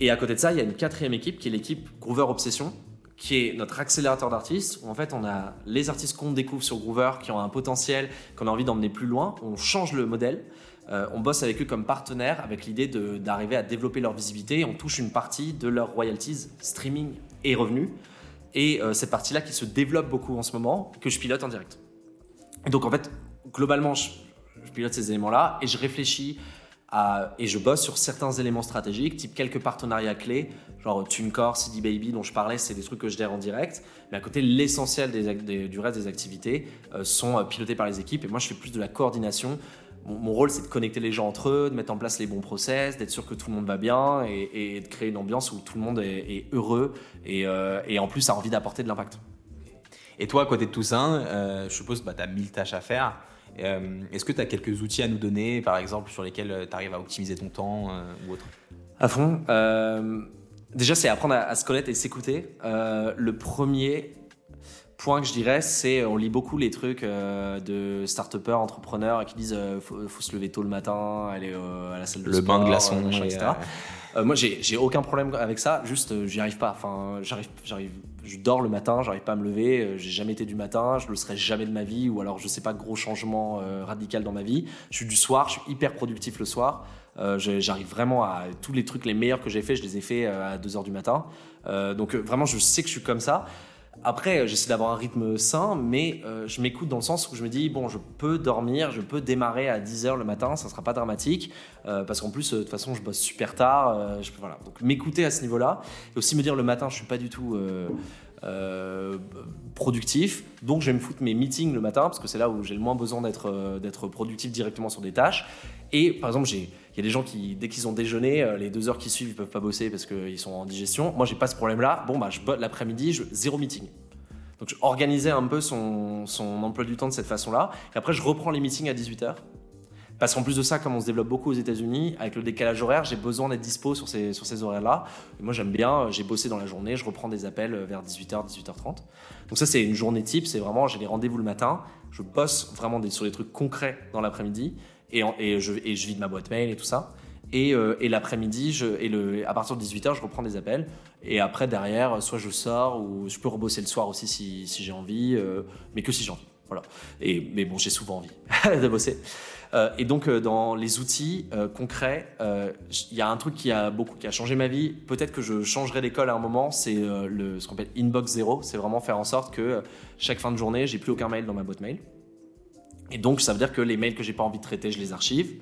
Et à côté de ça, il y a une quatrième équipe qui est l'équipe Groover Obsession, qui est notre accélérateur d'artistes, où en fait on a les artistes qu'on découvre sur Groover, qui ont un potentiel, qu'on a envie d'emmener plus loin, on change le modèle, euh, on bosse avec eux comme partenaire, avec l'idée d'arriver à développer leur visibilité, on touche une partie de leurs royalties, streaming et revenus. et cette partie-là qui se développe beaucoup en ce moment, que je pilote en direct. donc en fait, globalement, je, pilote ces éléments-là et je réfléchis et je bosse sur certains éléments stratégiques, type quelques partenariats clés, genre TuneCore, CD Baby dont je parlais, c'est des trucs que je gère en direct. Mais à côté, l'essentiel du reste des activités euh, sont euh, pilotés par les équipes. Et moi, je fais plus de la coordination. Mon, rôle, c'est de connecter les gens entre eux, de mettre en place les bons process, d'être sûr que tout le monde va bien et, de créer une ambiance où tout le monde est, heureux et, euh, et en plus a envie d'apporter de l'impact. Et toi, à côté de tout ça, je suppose que bah, tu as mille tâches à faire. Euh, est-ce que tu as quelques outils à nous donner, par exemple, sur lesquels euh, tu arrives à optimiser ton temps euh, ou autre? À fond. déjà, c'est apprendre à, se connaître et s'écouter. le premier point que je dirais, c'est on lit beaucoup les trucs de start-upers, entrepreneurs qui disent faut, faut, se lever tôt le matin, aller à la salle de le sport, bain de glaçons, etc. moi, j'ai aucun problème avec ça. Juste, j'y arrive pas. Enfin, j'arrive, j'arrive je dors le matin, j'arrive pas à me lever, euh, j'ai jamais été du matin, je le serai jamais de ma vie, ou alors je sais pas, gros changement euh, radical dans ma vie. Je suis du soir, je suis hyper productif le soir. Euh, j'arrive vraiment à tous les trucs les meilleurs que j'ai fait, je les ai fait à 2 heures du matin. donc vraiment, je sais que je suis comme ça. Après, j'essaie d'avoir un rythme sain, mais euh, je m'écoute dans le sens où je me dis, bon, je peux dormir, je peux démarrer à 10h le matin, ça ne sera pas dramatique, euh, parce qu'en plus, euh, de toute façon, je bosse super tard. Voilà. Donc m'écouter à ce niveau-là, et aussi me dire le matin, je ne suis pas du tout productif, donc je vais me foutre mes meetings le matin, parce que c'est là où j'ai le moins besoin d'être productif directement sur des tâches. Et par exemple, il y a des gens qui, dès qu'ils ont déjeuné, les deux heures qui suivent, ils peuvent pas bosser parce qu'ils sont en digestion. Moi, j'ai pas ce problème-là. Bon, bah, je l'après-midi, je, zéro meeting. Donc, je un peu son, emploi du temps de cette façon-là. Et après, je reprends les meetings à 18h. Parce qu'en plus de ça, comme on se développe beaucoup aux États-Unis, avec le décalage horaire, j'ai besoin d'être dispo sur ces, horaires-là. moi, j'aime bien, j'ai bossé dans la journée, je reprends des appels vers 18h, 18h30. Donc ça, c'est une journée type, c'est vraiment, j'ai des rendez-vous le matin, je bosse vraiment sur des trucs concrets dans l'après-midi, et, je, et je vide ma boîte mail et tout ça. Et, euh, l'après-midi, à partir de 18h, je reprends des appels. Et après, derrière, soit je sors, ou je peux rebosser le soir aussi si, j'ai envie, euh, mais que si j'ai envie. Voilà. Et, mais bon, j'ai souvent envie [LAUGHS] de bosser. Euh, et donc, dans les outils concrets, il y a un truc qui a, beaucoup, qui a changé ma vie. Peut-être que je changerai d'école à un moment. C'est le, ce qu'on appelle Inbox Zero. C'est vraiment faire en sorte que chaque fin de journée, j'ai plus aucun mail dans ma boîte mail. Et donc, ça veut dire que les mails que j'ai pas envie de traiter, je les archive.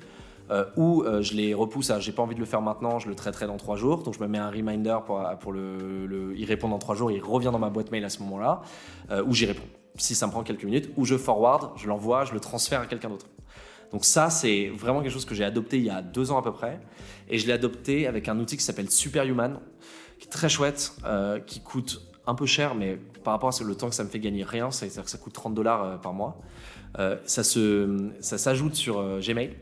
Euh, ou euh, je les repousse à j'ai pas envie de le faire maintenant, je le traiterai dans trois jours. Donc je me mets un reminder pour, pour le, y répondre dans trois jours, il revient dans ma boîte mail à ce moment-là, euh, où j'y réponds. Si ça me prend quelques minutes, ou je forward, je l'envoie, je le transfère à quelqu'un d'autre. Donc ça, c'est vraiment quelque chose que j'ai adopté il y a deux ans à peu près. Et je l'ai adopté avec un outil qui s'appelle Superhuman, qui est très chouette, qui coûte un peu cher, mais par rapport à le temps que ça me fait gagner rien, c'est-à-dire que ça coûte 30 dollars par mois. Euh, ça, se, ça s'ajoute sur euh, Gmail.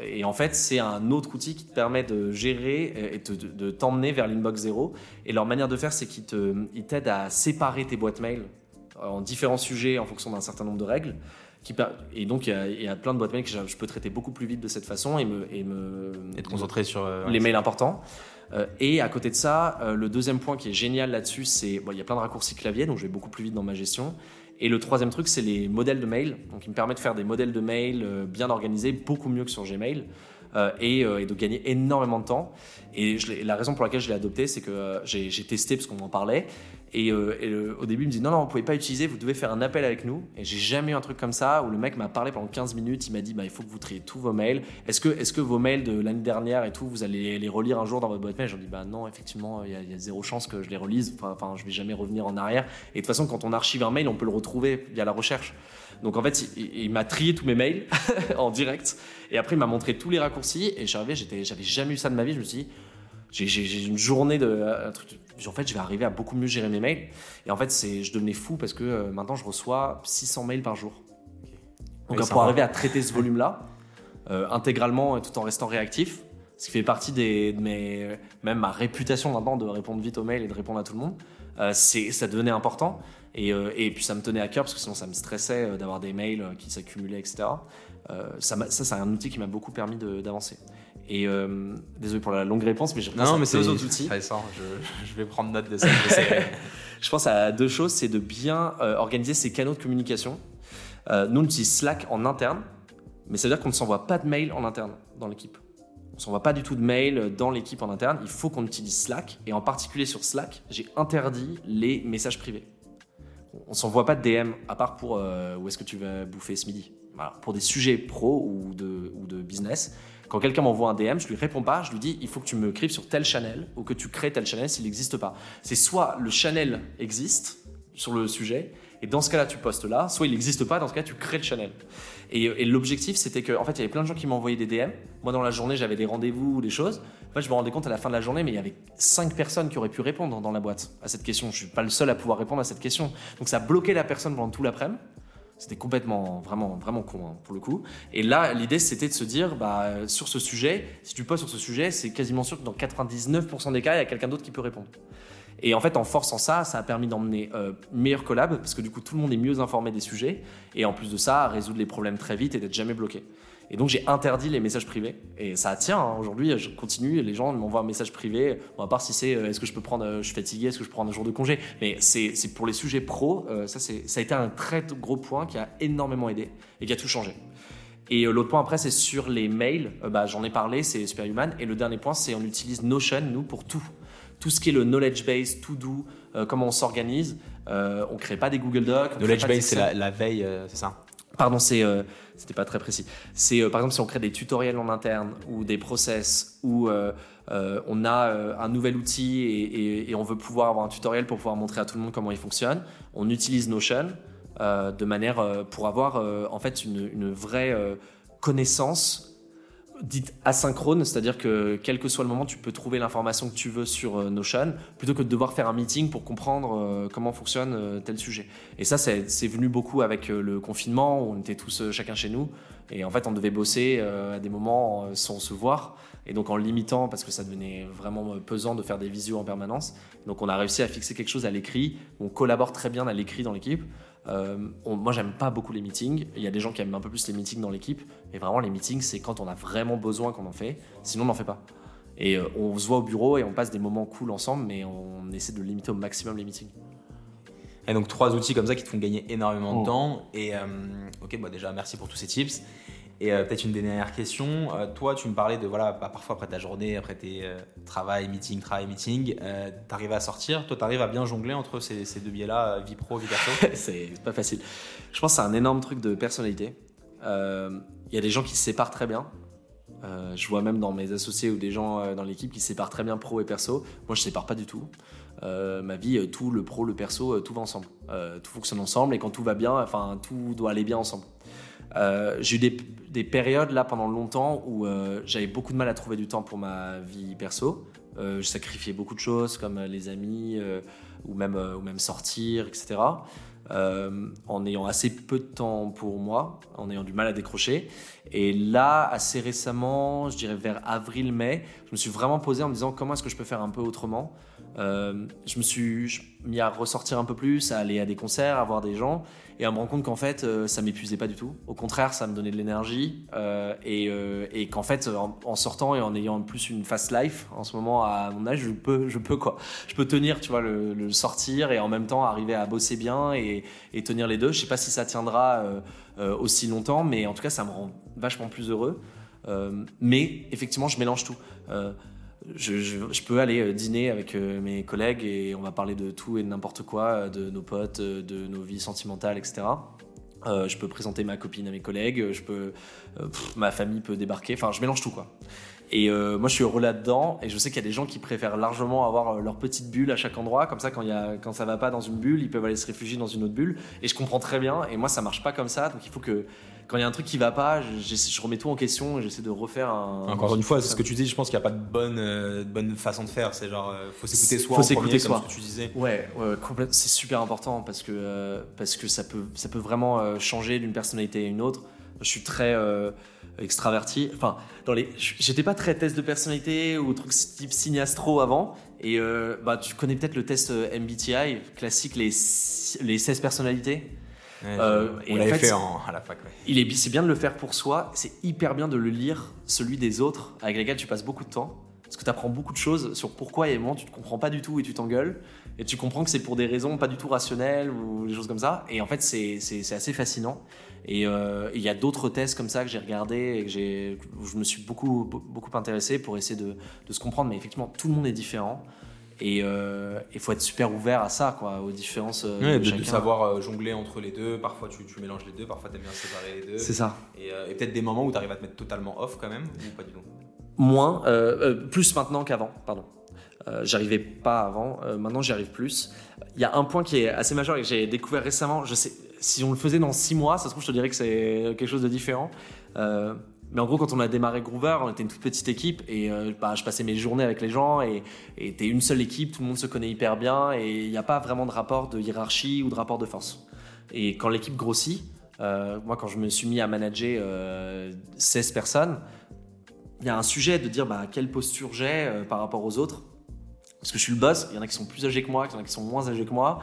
et en fait, c'est un autre outil qui te permet de gérer et de, t'emmener vers l'inbox zéro. Et leur manière de faire, c'est qu'ils ils t'aident à séparer tes boîtes mail en différents sujets en fonction d'un certain nombre de règles. Qui, et donc, il y, a, plein de boîtes mail que je peux traiter beaucoup plus vite de cette façon et me. Et, me, et te concentrer sur. Euh, les mails importants. et à côté de ça, le deuxième point qui est génial là-dessus, c'est. Bon, il y a plein de raccourcis clavier, donc je vais beaucoup plus vite dans ma gestion. Et le troisième truc, c'est les modèles de mail. Donc, il me permet de faire des modèles de mail euh, bien organisés, beaucoup mieux que sur Gmail. Euh, euh, et, de gagner énormément de temps. Et la raison pour laquelle je l'ai adopté, c'est que j'ai testé parce qu'on en parlait. Et, euh, au début, il me dit non, non, vous pouvez pas utiliser, vous devez faire un appel avec nous. Et j'ai jamais eu un truc comme ça où le mec m'a parlé pendant 15 minutes. Il m'a dit bah, il faut que vous triez tous vos mails. Est-ce que, est que vos mails de l'année dernière et tout, vous allez les relire un jour dans votre boîte mail? J'ai dit bah non, effectivement, il y, a zéro chance que je les relise. Enfin, je vais jamais revenir en arrière. Et de toute façon, quand on archive un mail, on peut le retrouver via la recherche. Donc en fait, il, m'a trié tous mes mails [LAUGHS] en direct. Et après, il m'a montré tous les raccourcis. Et j'avais jamais eu ça de ma vie. Je me suis dit j'ai une journée de. en fait, je vais arriver à beaucoup mieux gérer mes mails. Et en fait, je devenais fou parce que euh, maintenant, je reçois 600 mails par jour. Donc, pour arriver à traiter ce volume-là, euh, intégralement et tout en restant réactif, ce qui fait partie des, de mes. Même ma réputation maintenant de répondre vite aux mails et de répondre à tout le monde, euh, ça devenait important. Et, et, puis, ça me tenait à cœur parce que sinon, ça me stressait d'avoir des mails qui s'accumulaient, etc. ça, ça c'est un outil qui m'a beaucoup permis d'avancer. Et euh, désolé pour la longue réponse, mais je pense à deux autres outils. Je, vais prendre note de ça. [LAUGHS] je pense à deux choses c'est de bien euh, organiser ses canaux de communication. Euh, nous, on utilise Slack en interne, mais ça veut dire qu'on ne s'envoie pas de mail en interne dans l'équipe. on s'envoie pas du tout de mail dans l'équipe en interne. Il faut qu'on utilise Slack. Et en particulier sur Slack, j'ai interdit les messages privés. On s'envoie pas de DM, à part pour euh, où est-ce que tu vas bouffer ce midi. Pour des sujets pro ou de, ou de business. Quand quelqu'un m'envoie un DM, je lui réponds pas, je lui dis il faut que tu me écrives sur tel channel ou que tu crées tel channel s'il n'existe pas. C'est soit le channel existe sur le sujet, et dans ce cas-là, tu postes là, soit il n'existe pas, dans ce cas, tu crées le channel. Et, l'objectif, c'était que, en fait, il y avait plein de gens qui m'envoyaient des DM. Moi, dans la journée, j'avais des rendez-vous ou des choses. En fait, je me rendais compte à la fin de la journée, mais il y avait cinq personnes qui auraient pu répondre dans la boîte à cette question. Je suis pas le seul à pouvoir répondre à cette question. Donc, ça bloquait la personne pendant tout l'après-midi. C'était complètement, vraiment, vraiment con hein, pour le coup. Et là, l'idée, c'était de se dire, bah, sur ce sujet, si tu poses sur ce sujet, c'est quasiment sûr que dans 99% des cas, il y a quelqu'un d'autre qui peut répondre. Et en fait, en forçant ça, ça a permis d'emmener euh, meilleur collab, parce que du coup, tout le monde est mieux informé des sujets, et en plus de ça, résoudre les problèmes très vite et d'être jamais bloqué. Et donc j'ai interdit les messages privés. Et ça tient, hein. aujourd'hui je continue, les gens m'envoient un message privé, bon, à part si c'est euh, est-ce que je peux prendre, euh, je suis fatigué, est-ce que je peux prendre un jour de congé? Mais c'est pour les sujets pro, euh, ça, ça a été un très gros point qui a énormément aidé et qui a tout changé. Et l'autre point après, c'est sur les mails, bah, j'en ai parlé, c'est Superhuman. Et le dernier point, c'est on utilise Notion, nous, pour tout. Tout ce qui est le knowledge base, tout doux, comment on s'organise. on ne crée pas des Google Docs. Knowledge base, c'est la, la, veille, c'est ça? Pardon, c'est c'était pas très précis. C'est euh, par exemple si on crée des tutoriels en interne ou des process où euh, euh, on a un nouvel outil et, on veut pouvoir avoir un tutoriel pour pouvoir montrer à tout le monde comment il fonctionne, on utilise Notion de manière pour avoir en fait une vraie connaissance dite asynchrone, c'est-à-dire que quel que soit le moment, tu peux trouver l'information que tu veux sur euh, Notion, plutôt que de devoir faire un meeting pour comprendre euh, comment fonctionne euh, tel sujet. Et ça, c'est venu beaucoup avec le confinement, où on était tous chacun chez nous, et en fait, on devait bosser à des moments sans se voir, et donc en limitant, parce que ça devenait vraiment pesant de faire des visios en permanence. Donc on a réussi à fixer quelque chose à l'écrit, on collabore très bien à l'écrit dans l'équipe. Euh, moi, j'aime pas beaucoup les meetings. Il y a des gens qui aiment un peu plus les meetings dans l'équipe. Mais vraiment, les meetings, c'est quand on a vraiment besoin qu'on en fait. Sinon, on n'en fait pas. Et euh, on se voit au bureau et on passe des moments cool ensemble, mais on essaie de limiter au maximum les meetings. Et donc, trois outils comme ça qui te font gagner énormément de oh. temps. Et euh, ok, bah déjà, merci pour tous ces tips. Et euh, peut-être une dernière question. Euh, toi, tu me parlais de, voilà, bah, parfois après ta journée, après tes euh, travail, meeting, travail, meeting, tu arrives à sortir. Toi, tu arrives à bien jongler entre ces, deux biais-là, vie pro, vie perso? [LAUGHS] C'est pas facile. Je pense que c'est un énorme truc de personnalité. Il y a des gens qui se séparent très bien. je vois même dans mes associés ou des gens dans l'équipe qui se séparent très bien pro et perso. Moi, je sépare pas du tout. ma vie, tout le pro, le perso, tout va ensemble. tout fonctionne ensemble et quand tout va bien, enfin, tout doit aller bien ensemble. Euh, j'ai eu des, périodes là pendant longtemps où euh, j'avais beaucoup de mal à trouver du temps pour ma vie perso. Euh, je sacrifiais beaucoup de choses comme les amis ou, même, ou même sortir, etc. en ayant assez peu de temps pour moi, en ayant du mal à décrocher. Et là, assez récemment, je dirais vers avril-mai, je me suis vraiment posé en me disant comment est-ce que je peux faire un peu autrement? Je me suis mis à ressortir un peu plus, à aller à des concerts, à voir des gens et à me rendre compte qu'en fait euh, ça m'épuisait pas du tout. Au contraire, ça me donnait de l'énergie euh, et, euh, et qu'en fait en, sortant et en ayant plus une fast life en ce moment à mon âge, je peux, je peux quoi, je peux tenir, tu vois, le, sortir et en même temps arriver à bosser bien et, tenir les deux. Je sais pas si ça tiendra aussi longtemps, mais en tout cas ça me rend vachement plus heureux. mais effectivement, je mélange tout je, peux aller euh, dîner avec euh, mes collègues et on va parler de tout et de n'importe quoi, euh, de nos potes, de nos vies sentimentales, etc. je peux présenter ma copine à mes collègues, je peux, ma famille peut débarquer, enfin je mélange tout quoi. Et moi je suis heureux là-dedans et je sais qu'il y a des gens qui préfèrent largement avoir leur petite bulle à chaque endroit, comme ça quand, y a, quand ça va pas dans une bulle, ils peuvent aller se réfugier dans une autre bulle. Et je comprends très bien et moi ça marche pas comme ça, donc il faut que quand il y a un truc qui va pas, je, je remets tout en question et j'essaie de refaire un. Encore une fois, c'est ce que tu dis, je pense qu'il n'y a pas de bonne, euh, bonne façon de faire. C'est genre, euh, faut s'écouter soi. Faut s'écouter soi. Comme ce que tu disais. Ouais, ouais c'est super important parce que, euh, parce que ça, peut, ça peut vraiment changer d'une personnalité à une autre. Je suis très extraverti. Enfin, dans les, j'étais pas très test de personnalité ou truc type signastro avant. Et bah, tu connais peut-être le test MBTI classique, les, les 16 personnalités. Euh, on l'avait fait, à la fac. Il est, c'est bien de le faire pour soi. C'est hyper bien de le lire, celui des autres, avec lesquels tu passes beaucoup de temps. parce que tu apprends beaucoup de choses sur pourquoi et moment tu ne comprends pas du tout et tu t'engueules. Et tu comprends que c'est pour des raisons pas du tout rationnelles ou des choses comme ça. Et en fait, c'est assez fascinant. Et euh, il y a d'autres tests comme ça que j'ai regardé et que j'ai, je me suis beaucoup, beaucoup intéressé pour essayer de, de, se comprendre. Mais effectivement, tout le monde est différent. Et il euh, faut être super ouvert à ça, quoi, aux différences. Euh, de, savoir jongler entre les deux. Parfois, tu, tu mélanges les deux. Parfois, tu aimes bien séparer les deux. C'est ça. Et, et peut-être des moments où tu arrives à te mettre totalement off quand même, ou pas du tout? Moins, plus maintenant qu'avant, pardon. j'arrivais pas avant, maintenant j'y arrive plus. Il y a un point qui est assez majeur et que j'ai découvert récemment. Je sais, si on le faisait dans six mois, ça se trouve, je te dirais que c'est quelque chose de différent. Euh, mais en gros, quand on a démarré Groover, on était une toute petite équipe et euh, bah, je passais mes journées avec les gens et t'es une seule équipe, tout le monde se connaît hyper bien et il n'y a pas vraiment de rapport de hiérarchie ou de rapport de force. Et quand l'équipe grossit, euh, moi quand je me suis mis à manager 16 personnes, il y a un sujet de dire bah, quelle posture j'ai par rapport aux autres. Parce que je suis le boss, il y en a qui sont plus âgés que moi, il y en a qui sont moins âgés que moi.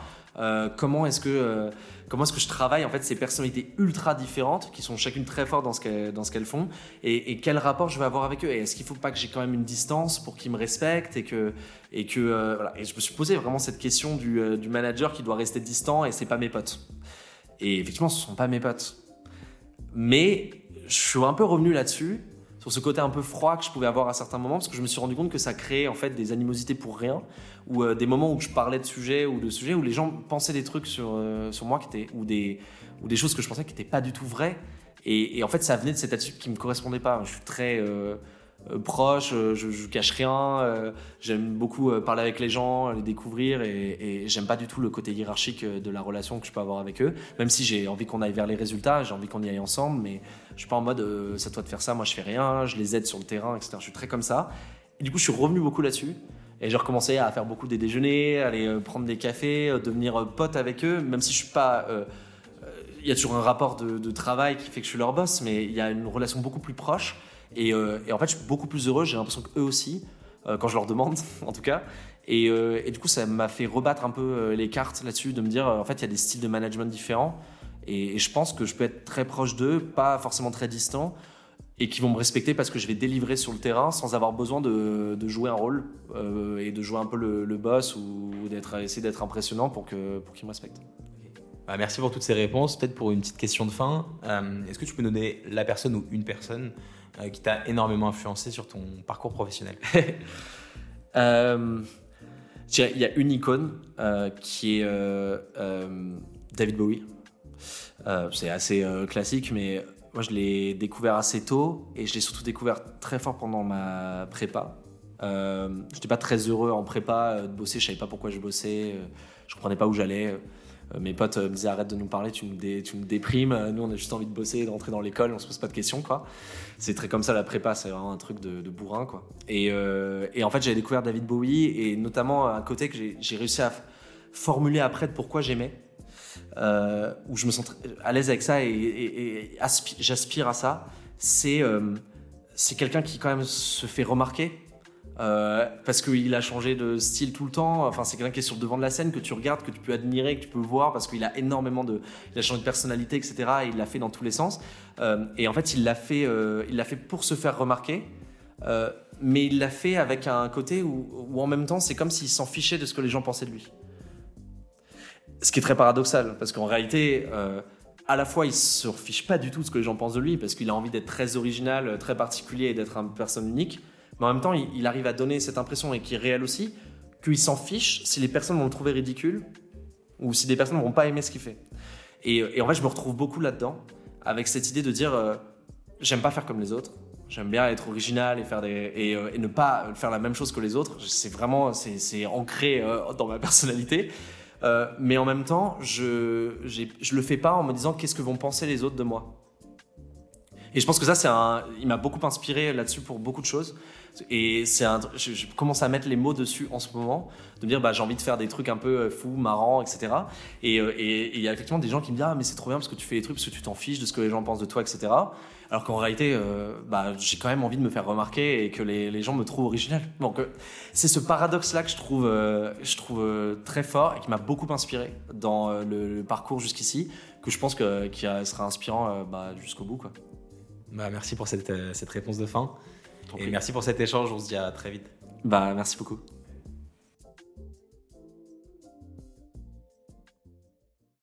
Comment est-ce que comment est-ce que je travaille en fait ces personnalités ultra différentes qui sont chacune très fortes dans ce qu'elles, dans ce qu'elles font et, quel rapport je vais avoir avec eux? Et est-ce qu'il faut pas que j'ai quand même une distance pour qu'ils me respectent et que et que euh, voilà. et je me suis posé vraiment cette question du, euh, du manager qui doit rester distant et c'est pas mes potes. Et effectivement ce sont pas mes potes. Mais je suis un peu revenu là-dessus sur ce côté un peu froid que je pouvais avoir à certains moments parce que je me suis rendu compte que ça créait en fait des animosités pour rien ou euh, des moments où je parlais de sujets ou de sujets où les gens pensaient des trucs sur, euh, sur moi qui étaient ou des ou des choses que je pensais qui n'étaient pas du tout vraies. Et, en fait ça venait de cette attitude qui me correspondait pas. Je suis très euh, proche, je, je, cache rien, j'aime beaucoup parler avec les gens, les découvrir et, et j'aime pas du tout le côté hiérarchique de la relation que je peux avoir avec eux, même si j'ai envie qu'on aille vers les résultats, j'ai envie qu'on y aille ensemble, mais je suis pas en mode euh, c'est toi de faire ça, moi je fais rien, je les aide sur le terrain, etc. Je suis très comme ça. Et du coup, je suis revenu beaucoup là-dessus. Et j'ai recommencé à faire beaucoup des déjeuners, aller euh, prendre des cafés, euh, devenir pote avec eux, même si je suis pas. Il y a toujours un rapport de, travail qui fait que je suis leur boss, mais il y a une relation beaucoup plus proche. Et, et en fait, je suis beaucoup plus heureux, j'ai l'impression qu'eux aussi, quand je leur demande, [LAUGHS] en tout cas. Et, et du coup, ça m'a fait rebattre un peu les cartes là-dessus, de me dire, en fait, il y a des styles de management différents. Et, je pense que je peux être très proche d'eux, pas forcément très distant, et qui vont me respecter parce que je vais délivrer sur le terrain sans avoir besoin de, jouer un rôle euh, et de jouer un peu le, boss ou essayer d'être impressionnant pour qu'ils me respectent. Bah, merci pour toutes ces réponses. Peut-être pour une petite question de fin, euh, est-ce que tu peux donner la personne ou une personne euh, qui t'a énormément influencé sur ton parcours professionnel [LAUGHS] Il y a une icône qui est David Bowie. Euh, c'est assez euh, classique, mais moi je l'ai découvert assez tôt et je l'ai surtout découvert très fort pendant ma prépa. Euh, je n'étais pas très heureux en prépa de bosser, je savais pas pourquoi je bossais, je comprenais pas où j'allais. Mes potes me disaient arrête de nous parler, tu nous, tu déprimes. Nous on a juste envie de bosser, de rentrer dans l'école, on se pose pas de questions quoi. C'est très comme ça la prépa, c'est vraiment un truc de, bourrin quoi. Et, en fait j'avais découvert David Bowie et notamment un côté que j'ai réussi à formuler après de pourquoi j'aimais. Euh, où je me sens à l'aise avec ça et, j'aspire à ça, euh, c'est quelqu'un qui quand même se fait remarquer. Euh, parce qu'il a changé de style tout le temps. Enfin, c'est quelqu'un qui est sur le devant de la scène que tu regardes, que tu peux admirer, que tu peux voir parce qu'il a énormément de, il a changé de personnalité, etc. Et il l'a fait dans tous les sens. et en fait, il l'a fait, l'a fait pour se faire remarquer. mais il l'a fait avec un côté où, où en même temps, c'est comme s'il s'en fichait de ce que les gens pensaient de lui. Ce qui est très paradoxal, parce qu'en réalité, euh, à la fois, il se fiche pas du tout de ce que les gens pensent de lui, parce qu'il a envie d'être très original, très particulier et d'être une personne unique. Mais en même temps, il, arrive à donner cette impression, et qui est réelle aussi, qu'il s'en fiche si les personnes vont le trouver ridicule, ou si des personnes ne vont pas aimer ce qu'il fait. Et, en fait, je me retrouve beaucoup là-dedans, avec cette idée de dire, euh, j'aime pas faire comme les autres, J'aime bien être original et faire des et, euh, ne pas faire la même chose que les autres. C'est vraiment c'est ancré dans ma personnalité. Euh, mais en même temps, je je le fais pas en me disant qu'est-ce que vont penser les autres de moi? Et je pense que ça, c'est un, il m'a beaucoup inspiré là-dessus pour beaucoup de choses. Et c'est je, commence à mettre les mots dessus en ce moment, de me dire bah j'ai envie de faire des trucs un peu euh, fous, marrants, etc. Euh, et il y a effectivement des gens qui me disent ah mais c'est trop bien parce que tu fais des trucs parce que tu t'en fiches de ce que les gens pensent de toi, etc. Alors qu'en réalité, euh, bah, j'ai quand même envie de me faire remarquer et que les, les gens me trouvent original. Donc c'est ce paradoxe-là que je trouve, je trouve très fort et qui m'a beaucoup inspiré dans le, parcours jusqu'ici, que je pense que, qui sera inspirant bah, jusqu'au bout. Quoi. Bah, merci pour cette, cette réponse de fin. Et merci pour cet échange, on se dit à très vite. Bah, merci beaucoup.